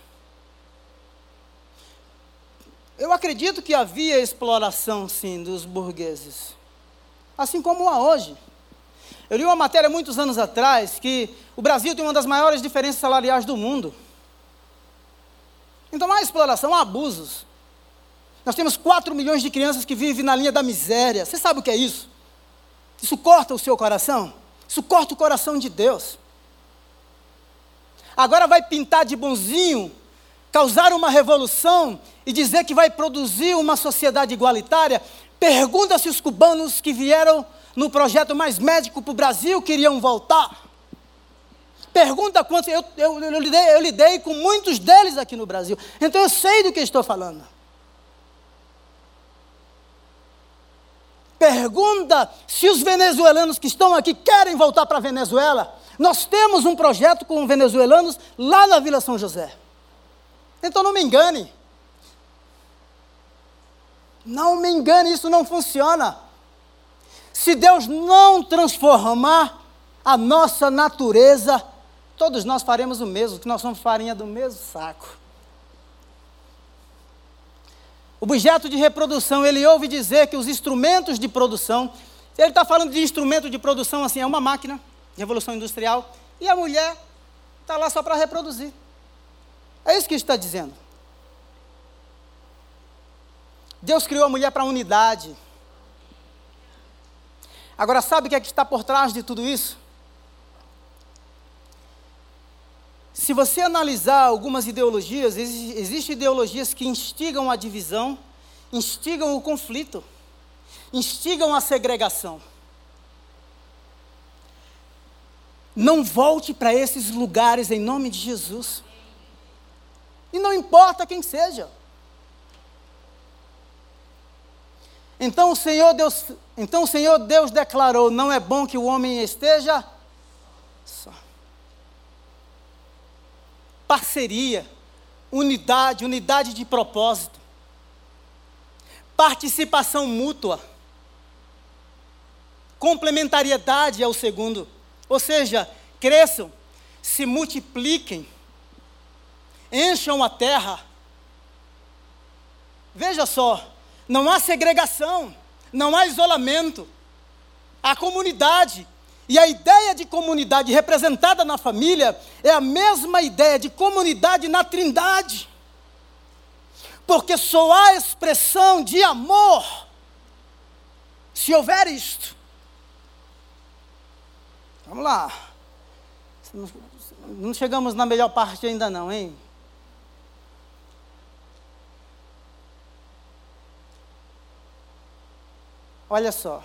Eu acredito que havia exploração, sim, dos burgueses, assim como há hoje. Eu li uma matéria muitos anos atrás que o Brasil tem uma das maiores diferenças salariais do mundo. Então há exploração, há abusos. Nós temos 4 milhões de crianças que vivem na linha da miséria. Você sabe o que é isso? Isso corta o seu coração? Isso corta o coração de Deus. Agora vai pintar de bonzinho, causar uma revolução e dizer que vai produzir uma sociedade igualitária. Pergunta se os cubanos que vieram no projeto Mais Médico para o Brasil queriam voltar. Pergunta quantos. Eu, eu, eu, lidei, eu lidei com muitos deles aqui no Brasil. Então eu sei do que estou falando. Pergunta se os venezuelanos que estão aqui querem voltar para a Venezuela. Nós temos um projeto com venezuelanos lá na Vila São José. Então não me engane. Não me engane, isso não funciona. Se Deus não transformar a nossa natureza, todos nós faremos o mesmo, que nós somos farinha do mesmo saco. O objeto de reprodução, ele ouve dizer que os instrumentos de produção, ele está falando de instrumento de produção, assim, é uma máquina, revolução industrial, e a mulher está lá só para reproduzir. É isso que está dizendo. Deus criou a mulher para unidade. Agora, sabe o que é que está por trás de tudo isso? Se você analisar algumas ideologias, existem ideologias que instigam a divisão, instigam o conflito, instigam a segregação. Não volte para esses lugares em nome de Jesus. E não importa quem seja. Então o Senhor Deus, então o Senhor Deus declarou: não é bom que o homem esteja parceria, unidade, unidade de propósito, participação mútua, complementariedade ao segundo, ou seja, cresçam, se multipliquem, encham a terra. Veja só, não há segregação, não há isolamento, há comunidade, e a ideia de comunidade representada na família é a mesma ideia de comunidade na Trindade. Porque só há expressão de amor se houver isto. Vamos lá. Não chegamos na melhor parte ainda não, hein? Olha só.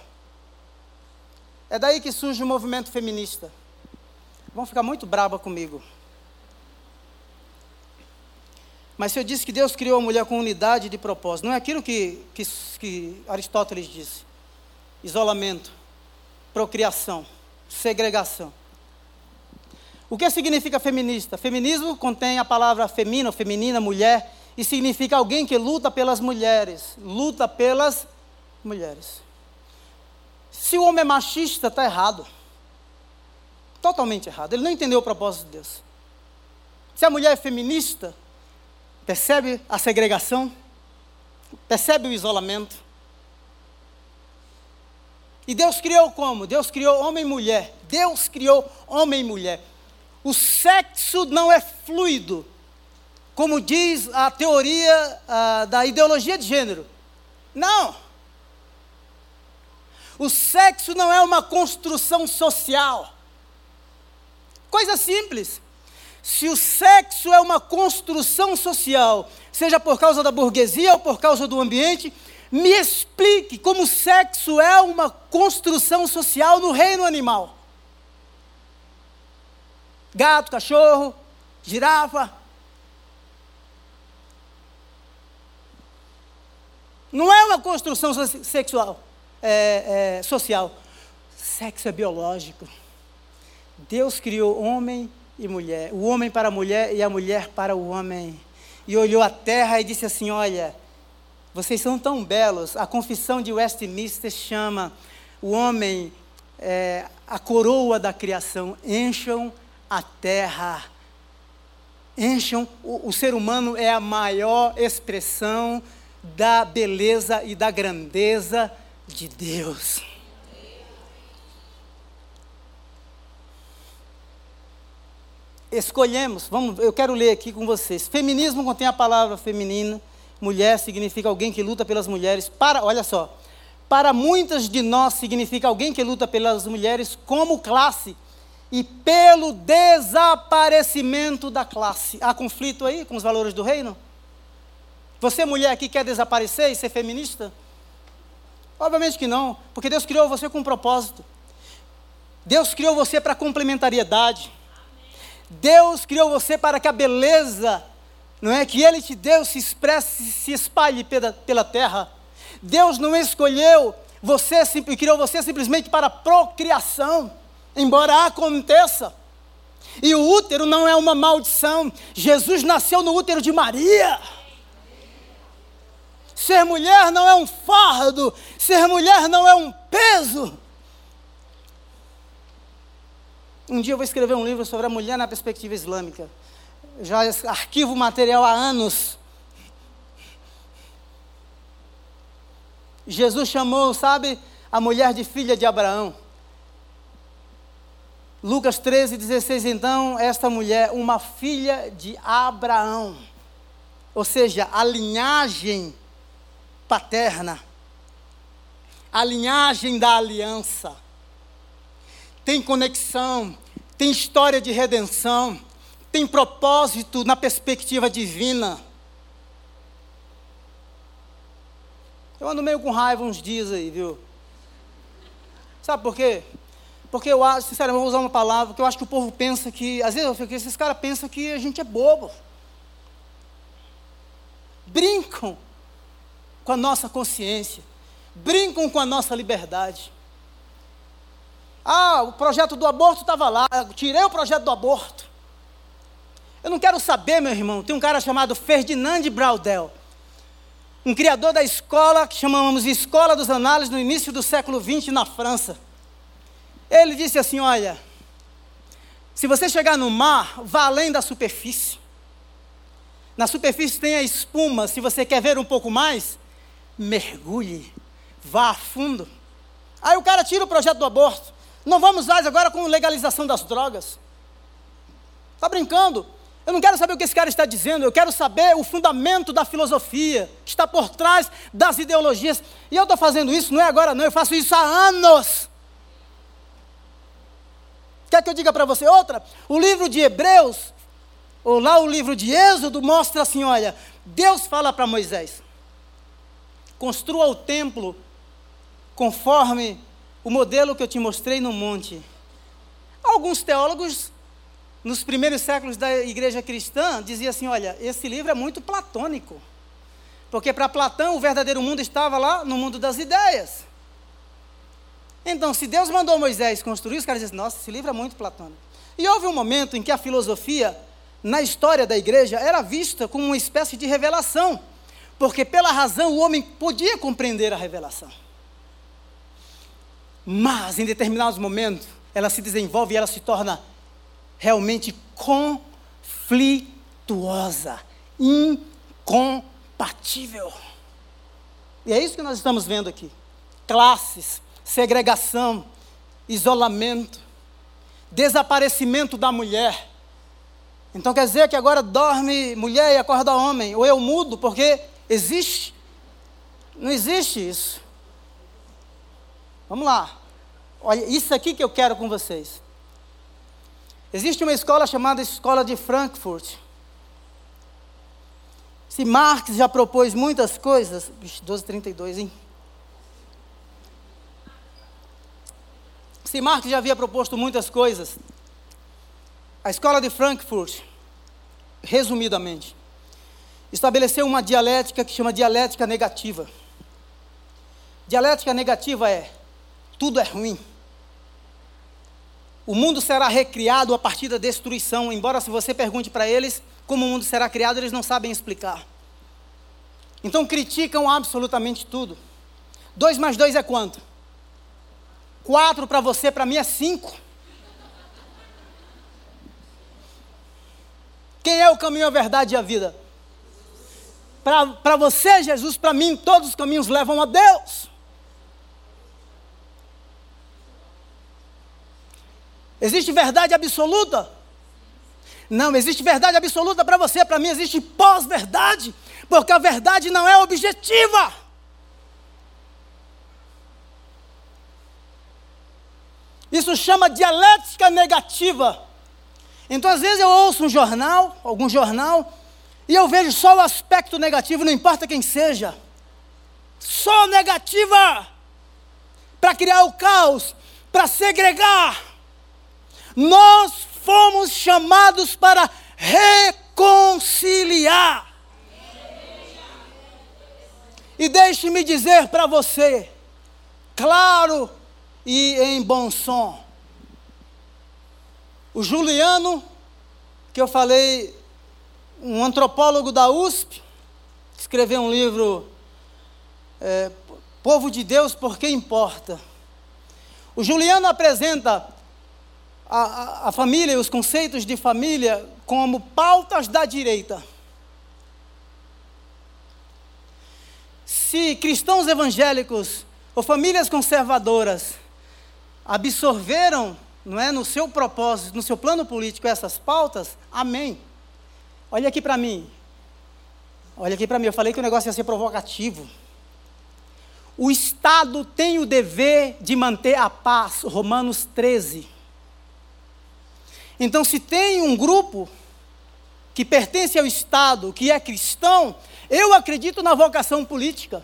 É daí que surge o movimento feminista. Vão ficar muito braba comigo. Mas se eu disse que Deus criou a mulher com unidade de propósito, não é aquilo que, que, que Aristóteles disse: isolamento, procriação, segregação. O que significa feminista? Feminismo contém a palavra femina, feminina, mulher, e significa alguém que luta pelas mulheres, luta pelas mulheres. Se o homem é machista, está errado. Totalmente errado. Ele não entendeu o propósito de Deus. Se a mulher é feminista, percebe a segregação, percebe o isolamento. E Deus criou como? Deus criou homem e mulher. Deus criou homem e mulher. O sexo não é fluido, como diz a teoria uh, da ideologia de gênero. Não. O sexo não é uma construção social. Coisa simples. Se o sexo é uma construção social, seja por causa da burguesia ou por causa do ambiente, me explique como o sexo é uma construção social no reino animal. Gato, cachorro, girafa. Não é uma construção sexual, é, é, social. Sexo é biológico. Deus criou homem e mulher, o homem para a mulher e a mulher para o homem. E olhou a terra e disse assim: Olha, vocês são tão belos. A confissão de Westminster chama o homem é, a coroa da criação. Encham a terra. Encham. O, o ser humano é a maior expressão da beleza e da grandeza de Deus. Escolhemos, vamos, eu quero ler aqui com vocês. Feminismo contém a palavra feminina. Mulher significa alguém que luta pelas mulheres. Para, olha só, para muitas de nós significa alguém que luta pelas mulheres como classe e pelo desaparecimento da classe. Há conflito aí com os valores do reino? Você, mulher, aqui quer desaparecer e ser feminista? Obviamente que não, porque Deus criou você com um propósito. Deus criou você para complementariedade. Deus criou você para que a beleza não é que Ele te deu se expresse, se espalhe pela, pela terra. Deus não escolheu você criou você simplesmente para procriação, embora aconteça. E o útero não é uma maldição. Jesus nasceu no útero de Maria. Ser mulher não é um fardo, ser mulher não é um peso. Um dia eu vou escrever um livro sobre a mulher na perspectiva islâmica já arquivo material há anos. Jesus chamou, sabe, a mulher de filha de Abraão. Lucas 13, 16, então, esta mulher, uma filha de Abraão. Ou seja, a linhagem paterna, a linhagem da aliança. Tem conexão, tem história de redenção tem propósito na perspectiva divina. Eu ando meio com raiva uns dias aí, viu? Sabe por quê? Porque eu acho, sinceramente, vou usar uma palavra que eu acho que o povo pensa que, às vezes eu fico, esses caras pensam que a gente é bobo. Brincam com a nossa consciência, brincam com a nossa liberdade. Ah, o projeto do aborto estava lá, tirei o projeto do aborto. Eu não quero saber, meu irmão. Tem um cara chamado Ferdinand Braudel, um criador da escola que chamamos de Escola dos Análises no início do século XX na França. Ele disse assim: Olha, se você chegar no mar, vá além da superfície. Na superfície tem a espuma. Se você quer ver um pouco mais, mergulhe, vá a fundo. Aí o cara tira o projeto do aborto. Não vamos mais agora com legalização das drogas. Está brincando? Eu não quero saber o que esse cara está dizendo, eu quero saber o fundamento da filosofia que está por trás das ideologias. E eu estou fazendo isso, não é agora não, eu faço isso há anos. Quer que eu diga para você outra? O livro de Hebreus, ou lá o livro de Êxodo, mostra assim: olha, Deus fala para Moisés: construa o templo conforme o modelo que eu te mostrei no monte. Alguns teólogos nos primeiros séculos da igreja cristã, dizia assim: olha, esse livro é muito platônico. Porque para Platão o verdadeiro mundo estava lá no mundo das ideias. Então, se Deus mandou Moisés construir, os caras dizem: nossa, esse livro é muito platônico. E houve um momento em que a filosofia, na história da igreja, era vista como uma espécie de revelação. Porque pela razão o homem podia compreender a revelação. Mas em determinados momentos ela se desenvolve e ela se torna realmente conflituosa, incompatível. E é isso que nós estamos vendo aqui. Classes, segregação, isolamento, desaparecimento da mulher. Então quer dizer que agora dorme mulher e acorda homem, ou eu mudo, porque existe? Não existe isso. Vamos lá. Olha, isso aqui que eu quero com vocês. Existe uma escola chamada Escola de Frankfurt. Se Marx já propôs muitas coisas, 1232, hein? Se Marx já havia proposto muitas coisas, a escola de Frankfurt, resumidamente, estabeleceu uma dialética que chama dialética negativa. Dialética negativa é tudo é ruim. O mundo será recriado a partir da destruição, embora se você pergunte para eles como o mundo será criado, eles não sabem explicar. Então criticam absolutamente tudo. Dois mais dois é quanto? Quatro para você, para mim é cinco. Quem é o caminho, a verdade e a vida? Para você, Jesus, para mim, todos os caminhos levam a Deus. Existe verdade absoluta? Não, existe verdade absoluta para você, para mim existe pós-verdade, porque a verdade não é objetiva. Isso chama dialética negativa. Então, às vezes, eu ouço um jornal, algum jornal, e eu vejo só o aspecto negativo, não importa quem seja. Só negativa. Para criar o caos, para segregar. Nós fomos chamados para reconciliar. E deixe-me dizer para você, claro e em bom som, o Juliano, que eu falei, um antropólogo da USP, escreveu um livro, é, Povo de Deus, por que importa? O Juliano apresenta a, a, a família e os conceitos de família como pautas da direita. Se cristãos evangélicos ou famílias conservadoras absorveram, não é, no seu propósito, no seu plano político essas pautas, amém. Olha aqui para mim. Olha aqui para mim, eu falei que o negócio ia ser provocativo. O Estado tem o dever de manter a paz, Romanos 13. Então, se tem um grupo que pertence ao Estado, que é cristão, eu acredito na vocação política.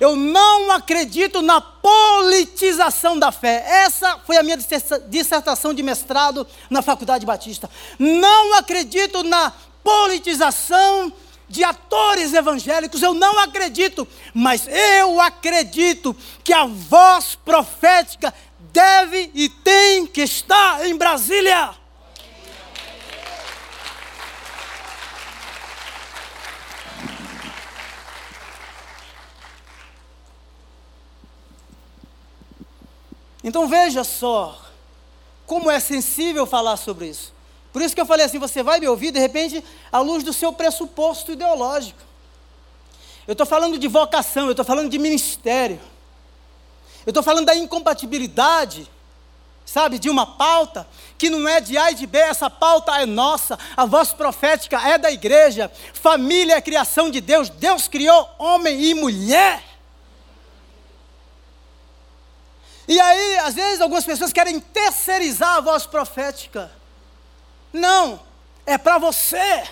Eu não acredito na politização da fé. Essa foi a minha dissertação de mestrado na Faculdade Batista. Não acredito na politização de atores evangélicos, eu não acredito, mas eu acredito que a voz profética deve e tem que estar em Brasília. Então veja só como é sensível falar sobre isso. Por isso que eu falei assim: você vai me ouvir de repente à luz do seu pressuposto ideológico. Eu estou falando de vocação, eu estou falando de ministério. Eu estou falando da incompatibilidade, sabe, de uma pauta que não é de A e de B, essa pauta é nossa, a voz profética é da igreja, família é criação de Deus, Deus criou homem e mulher. E aí, às vezes, algumas pessoas querem terceirizar a voz profética. Não, é para você.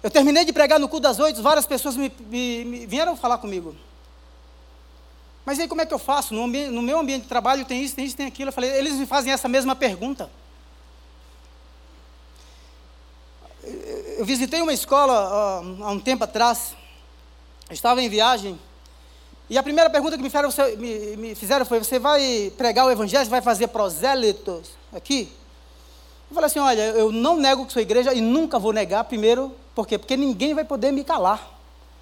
Eu terminei de pregar no cu das oito, várias pessoas me, me, me vieram falar comigo. Mas aí como é que eu faço? No, no, meu ambiente de trabalho tem isso, tem isso, tem aquilo. Eu falei, eles me fazem essa mesma pergunta. Eu visitei uma escola uh, há um tempo atrás. Eu estava em viagem. E a primeira pergunta que me fizeram, me, me fizeram foi: Você vai pregar o evangelho? Você vai fazer prosélitos aqui? Eu falei assim: Olha, eu não nego que sou igreja e nunca vou negar. Primeiro, por quê? Porque ninguém vai poder me calar.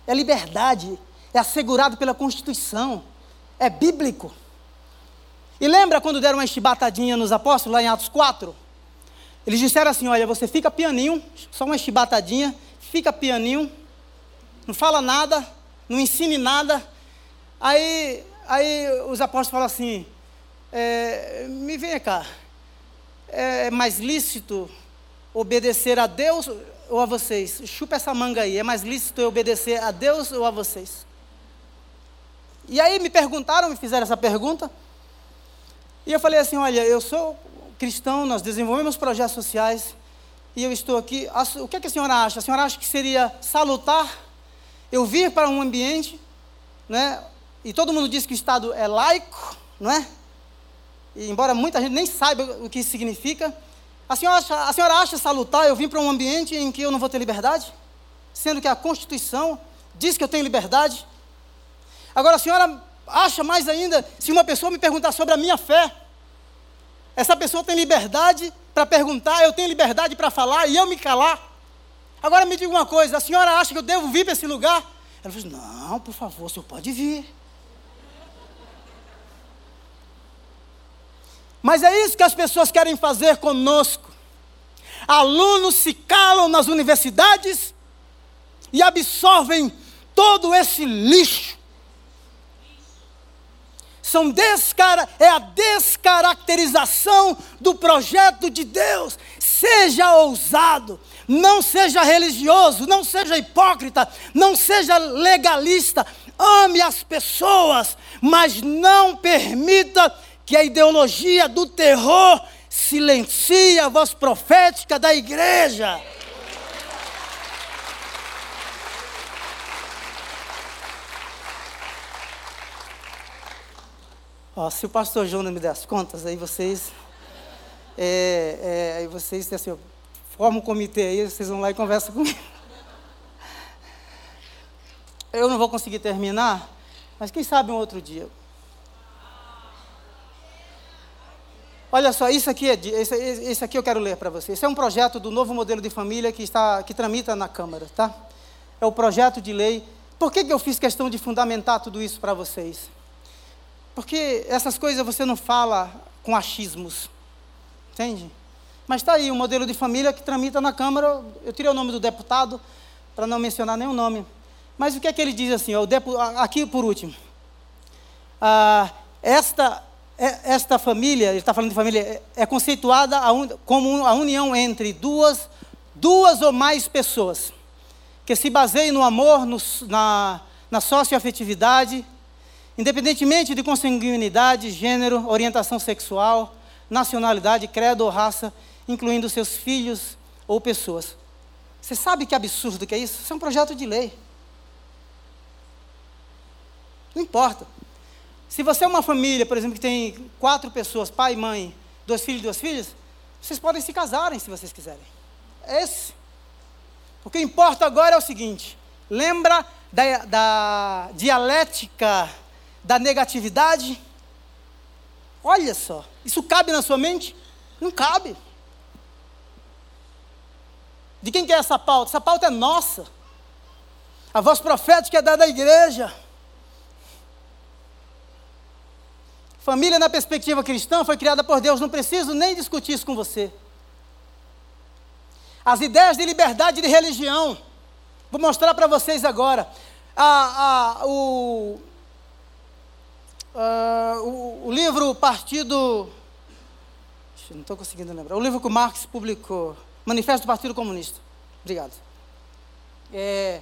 É liberdade, é assegurado pela Constituição é bíblico. E lembra quando deram uma chibatadinha nos apóstolos, lá em Atos 4? Eles disseram assim: Olha, você fica pianinho, só uma chibatadinha, fica pianinho, não fala nada, não ensine nada. Aí aí os apóstolos falam assim: é, me venha cá, é mais lícito obedecer a Deus ou a vocês? Chupa essa manga aí, é mais lícito eu obedecer a Deus ou a vocês? E aí me perguntaram, me fizeram essa pergunta, e eu falei assim: olha, eu sou cristão, nós desenvolvemos projetos sociais, e eu estou aqui. O que, é que a senhora acha? A senhora acha que seria salutar eu vir para um ambiente, né? E todo mundo diz que o Estado é laico, não é? E embora muita gente nem saiba o que isso significa, a senhora, acha, a senhora acha salutar eu vir para um ambiente em que eu não vou ter liberdade? Sendo que a Constituição diz que eu tenho liberdade? Agora, a senhora acha mais ainda, se uma pessoa me perguntar sobre a minha fé, essa pessoa tem liberdade para perguntar, eu tenho liberdade para falar e eu me calar. Agora me diga uma coisa, a senhora acha que eu devo vir para esse lugar? Ela falou, não, por favor, o senhor pode vir. Mas é isso que as pessoas querem fazer conosco. Alunos se calam nas universidades e absorvem todo esse lixo. São descara é a descaracterização do projeto de Deus. Seja ousado, não seja religioso, não seja hipócrita, não seja legalista. Ame as pessoas, mas não permita que a ideologia do terror silencie a voz profética da igreja. Ó, se o pastor não me der as contas, aí vocês. É, é, aí vocês assim, formam um comitê aí, vocês vão lá e conversam comigo. Eu não vou conseguir terminar, mas quem sabe um outro dia. Olha só, isso aqui, é esse, aqui eu quero ler para vocês. Esse é um projeto do novo modelo de família que, está, que tramita na Câmara, tá? É o projeto de lei. Por que, que eu fiz questão de fundamentar tudo isso para vocês? Porque essas coisas você não fala com achismos, entende? Mas está aí o um modelo de família que tramita na Câmara. Eu tirei o nome do deputado para não mencionar nenhum nome. Mas o que é que ele diz assim? Ó, aqui por último. Ah, esta esta família, ele está falando de família, é, é conceituada como a união entre duas, duas ou mais pessoas, que se baseiam no amor, no, na, na socioafetividade, independentemente de consanguinidade, gênero, orientação sexual, nacionalidade, credo ou raça, incluindo seus filhos ou pessoas. Você sabe que absurdo que é isso? Isso é um projeto de lei. Não importa. Se você é uma família, por exemplo, que tem quatro pessoas, pai, mãe, dois filhos e duas filhas, vocês podem se casarem se vocês quiserem. É esse. O que importa agora é o seguinte: lembra da, da dialética da negatividade? Olha só, isso cabe na sua mente? Não cabe. De quem que é essa pauta? Essa pauta é nossa. A voz profética é dada à igreja. Família na perspectiva cristã foi criada por Deus, não preciso nem discutir isso com você. As ideias de liberdade de religião, vou mostrar para vocês agora. A, a, o, a, o, o, livro Partido. Não estou conseguindo lembrar. O livro que o Marx publicou, Manifesto do Partido Comunista. Obrigado. É,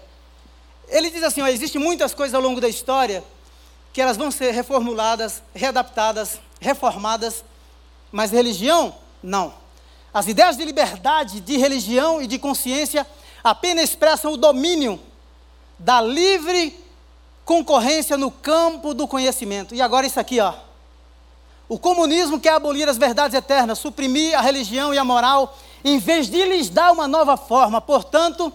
ele diz assim: ó, existem muitas coisas ao longo da história que elas vão ser reformuladas, readaptadas, reformadas, mas religião, não. As ideias de liberdade, de religião e de consciência apenas expressam o domínio da livre concorrência no campo do conhecimento. E agora isso aqui, ó. O comunismo quer abolir as verdades eternas, suprimir a religião e a moral, em vez de lhes dar uma nova forma. Portanto,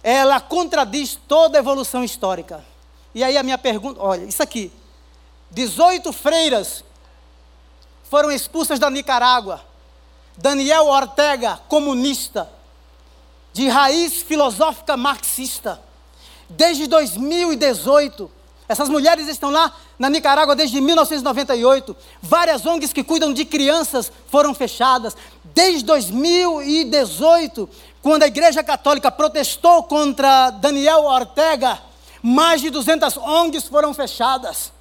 ela contradiz toda a evolução histórica. E aí a minha pergunta, olha, isso aqui. 18 freiras foram expulsas da Nicarágua. Daniel Ortega, comunista, de raiz filosófica marxista. Desde 2018, essas mulheres estão lá na Nicarágua desde 1998. Várias ONGs que cuidam de crianças foram fechadas. Desde 2018, quando a Igreja Católica protestou contra Daniel Ortega, mais de 200 ONGs foram fechadas.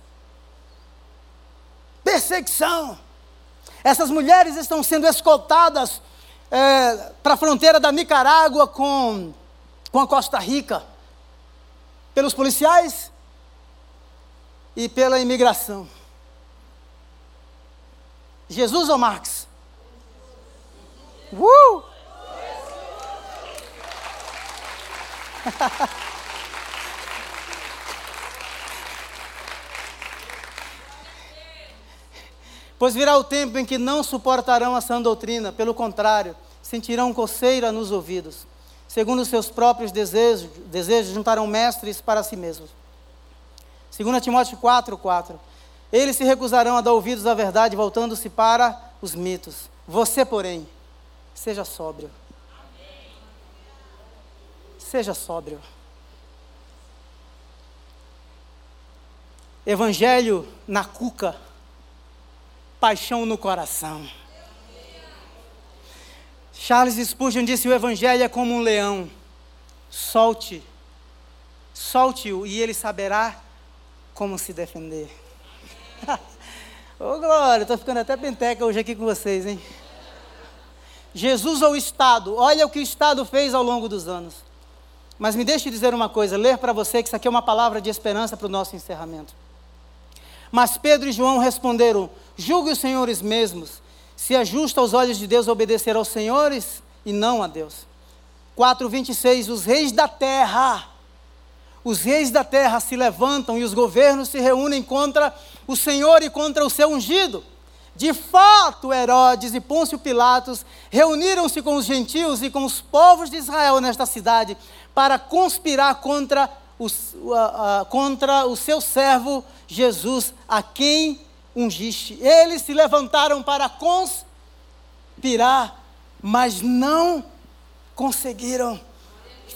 perseguição. Essas mulheres estão sendo escoltadas é, para a fronteira da Nicarágua com, com a Costa Rica, pelos policiais e pela imigração. Jesus ou Marx? Uh! <laughs> Pois virá o tempo em que não suportarão a sã doutrina, pelo contrário, sentirão coceira nos ouvidos. Segundo os seus próprios desejos, desejos juntarão mestres para si mesmos. 2 Timóteo 4, 4. Eles se recusarão a dar ouvidos à verdade, voltando-se para os mitos. Você, porém, seja sóbrio. Seja sóbrio. Evangelho na cuca paixão no coração. Charles Spurgeon disse: o Evangelho é como um leão. Solte, solte-o e ele saberá como se defender. <laughs> Ô oh, Glória, estou ficando até penteca hoje aqui com vocês, hein? Jesus ou o Estado? Olha o que o Estado fez ao longo dos anos. Mas me deixe dizer uma coisa, ler para você que isso aqui é uma palavra de esperança para o nosso encerramento. Mas Pedro e João responderam: Julgue os senhores mesmos, se é justo aos olhos de Deus obedecer aos senhores e não a Deus. 4:26 Os reis da terra, os reis da terra se levantam e os governos se reúnem contra o Senhor e contra o seu ungido. De fato, Herodes e Pôncio Pilatos reuniram-se com os gentios e com os povos de Israel nesta cidade para conspirar contra o, uh, uh, contra o seu servo Jesus, a quem ungiste. Eles se levantaram para conspirar, mas não conseguiram.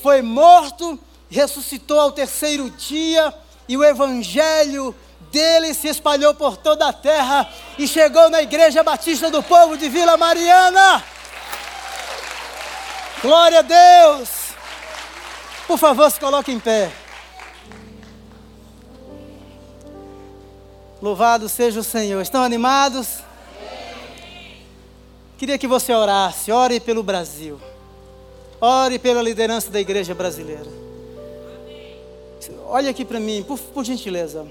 Foi morto, ressuscitou ao terceiro dia, e o evangelho dele se espalhou por toda a terra e chegou na Igreja Batista do Povo de Vila Mariana. Glória a Deus! Por favor, se coloque em pé. Louvado seja o Senhor. Estão animados? Queria que você orasse. Ore pelo Brasil. Ore pela liderança da igreja brasileira. Olhe aqui para mim, por, por gentileza.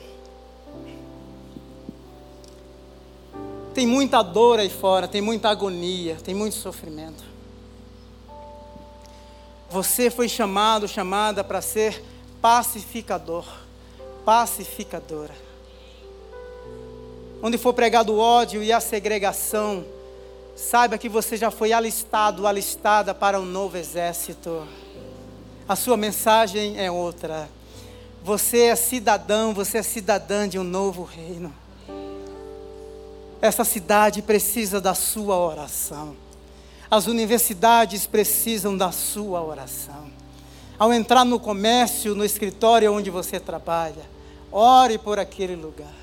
Tem muita dor aí fora, tem muita agonia, tem muito sofrimento. Você foi chamado, chamada para ser pacificador, pacificadora onde for pregado o ódio e a segregação, saiba que você já foi alistado, alistada para um novo exército. A sua mensagem é outra. Você é cidadão, você é cidadã de um novo reino. Essa cidade precisa da sua oração. As universidades precisam da sua oração. Ao entrar no comércio, no escritório onde você trabalha, ore por aquele lugar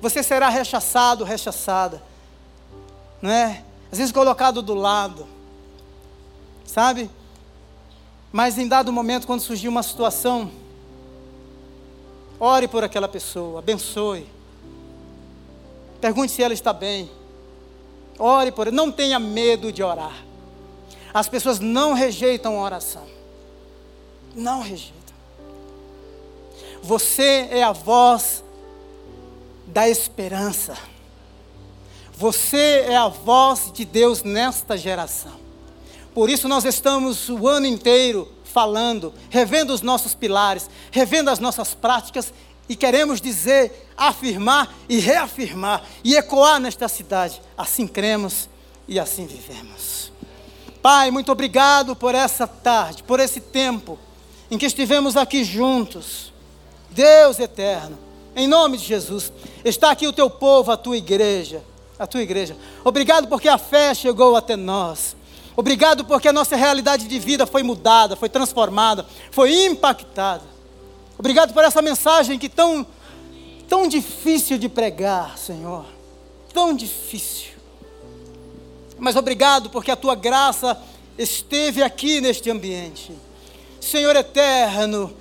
você será rechaçado, rechaçada. Não é? Às vezes colocado do lado. Sabe? Mas em dado momento, quando surgir uma situação, ore por aquela pessoa, abençoe. Pergunte se ela está bem. Ore por ela. Não tenha medo de orar. As pessoas não rejeitam a oração. Não rejeitam. Você é a voz da esperança. Você é a voz de Deus nesta geração. Por isso nós estamos o ano inteiro falando, revendo os nossos pilares, revendo as nossas práticas e queremos dizer, afirmar e reafirmar e ecoar nesta cidade. Assim cremos e assim vivemos. Pai, muito obrigado por essa tarde, por esse tempo em que estivemos aqui juntos. Deus eterno, em nome de Jesus. Está aqui o teu povo, a tua igreja. A tua igreja. Obrigado porque a fé chegou até nós. Obrigado porque a nossa realidade de vida foi mudada, foi transformada, foi impactada. Obrigado por essa mensagem que tão tão difícil de pregar, Senhor. Tão difícil. Mas obrigado porque a tua graça esteve aqui neste ambiente. Senhor eterno,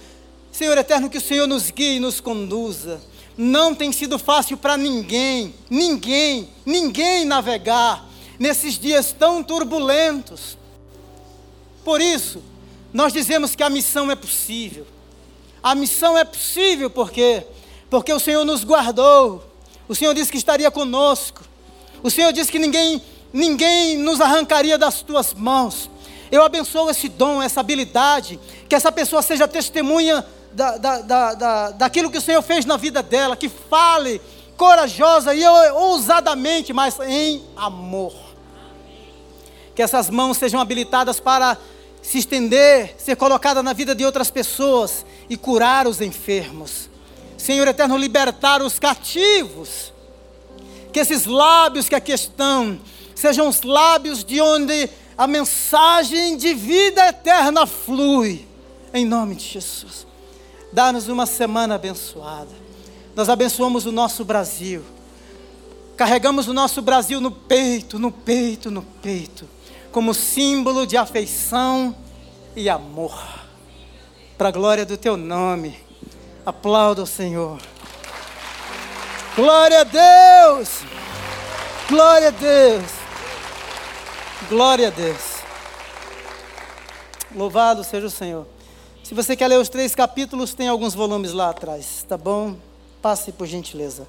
Senhor eterno, que o Senhor nos guie e nos conduza. não tem sido fácil para ninguém, ninguém, ninguém navegar nesses dias tão turbulentos. Por isso, nós dizemos que a missão é possível. A missão é possível porque porque o Senhor nos guardou. O Senhor disse que estaria conosco. O Senhor disse que ninguém ninguém nos arrancaria das tuas mãos. Eu abençoo esse dom, essa habilidade, que essa pessoa seja testemunha da, da, da, daquilo que o Senhor fez na vida dela, que fale corajosa e ousadamente, mas em amor. Que essas mãos sejam habilitadas para se estender, ser colocada na vida de outras pessoas e curar os enfermos. Senhor eterno, libertar os cativos. Que esses lábios que aqui estão sejam os lábios de onde a mensagem de vida eterna flui, em nome de Jesus. Dá-nos uma semana abençoada. Nós abençoamos o nosso Brasil. Carregamos o nosso Brasil no peito, no peito, no peito, como símbolo de afeição e amor. Para a glória do teu nome. Aplauda o Senhor. Glória a Deus! Glória a Deus! Glória a Deus. Louvado seja o Senhor. Se você quer ler os três capítulos, tem alguns volumes lá atrás, tá bom? Passe por gentileza.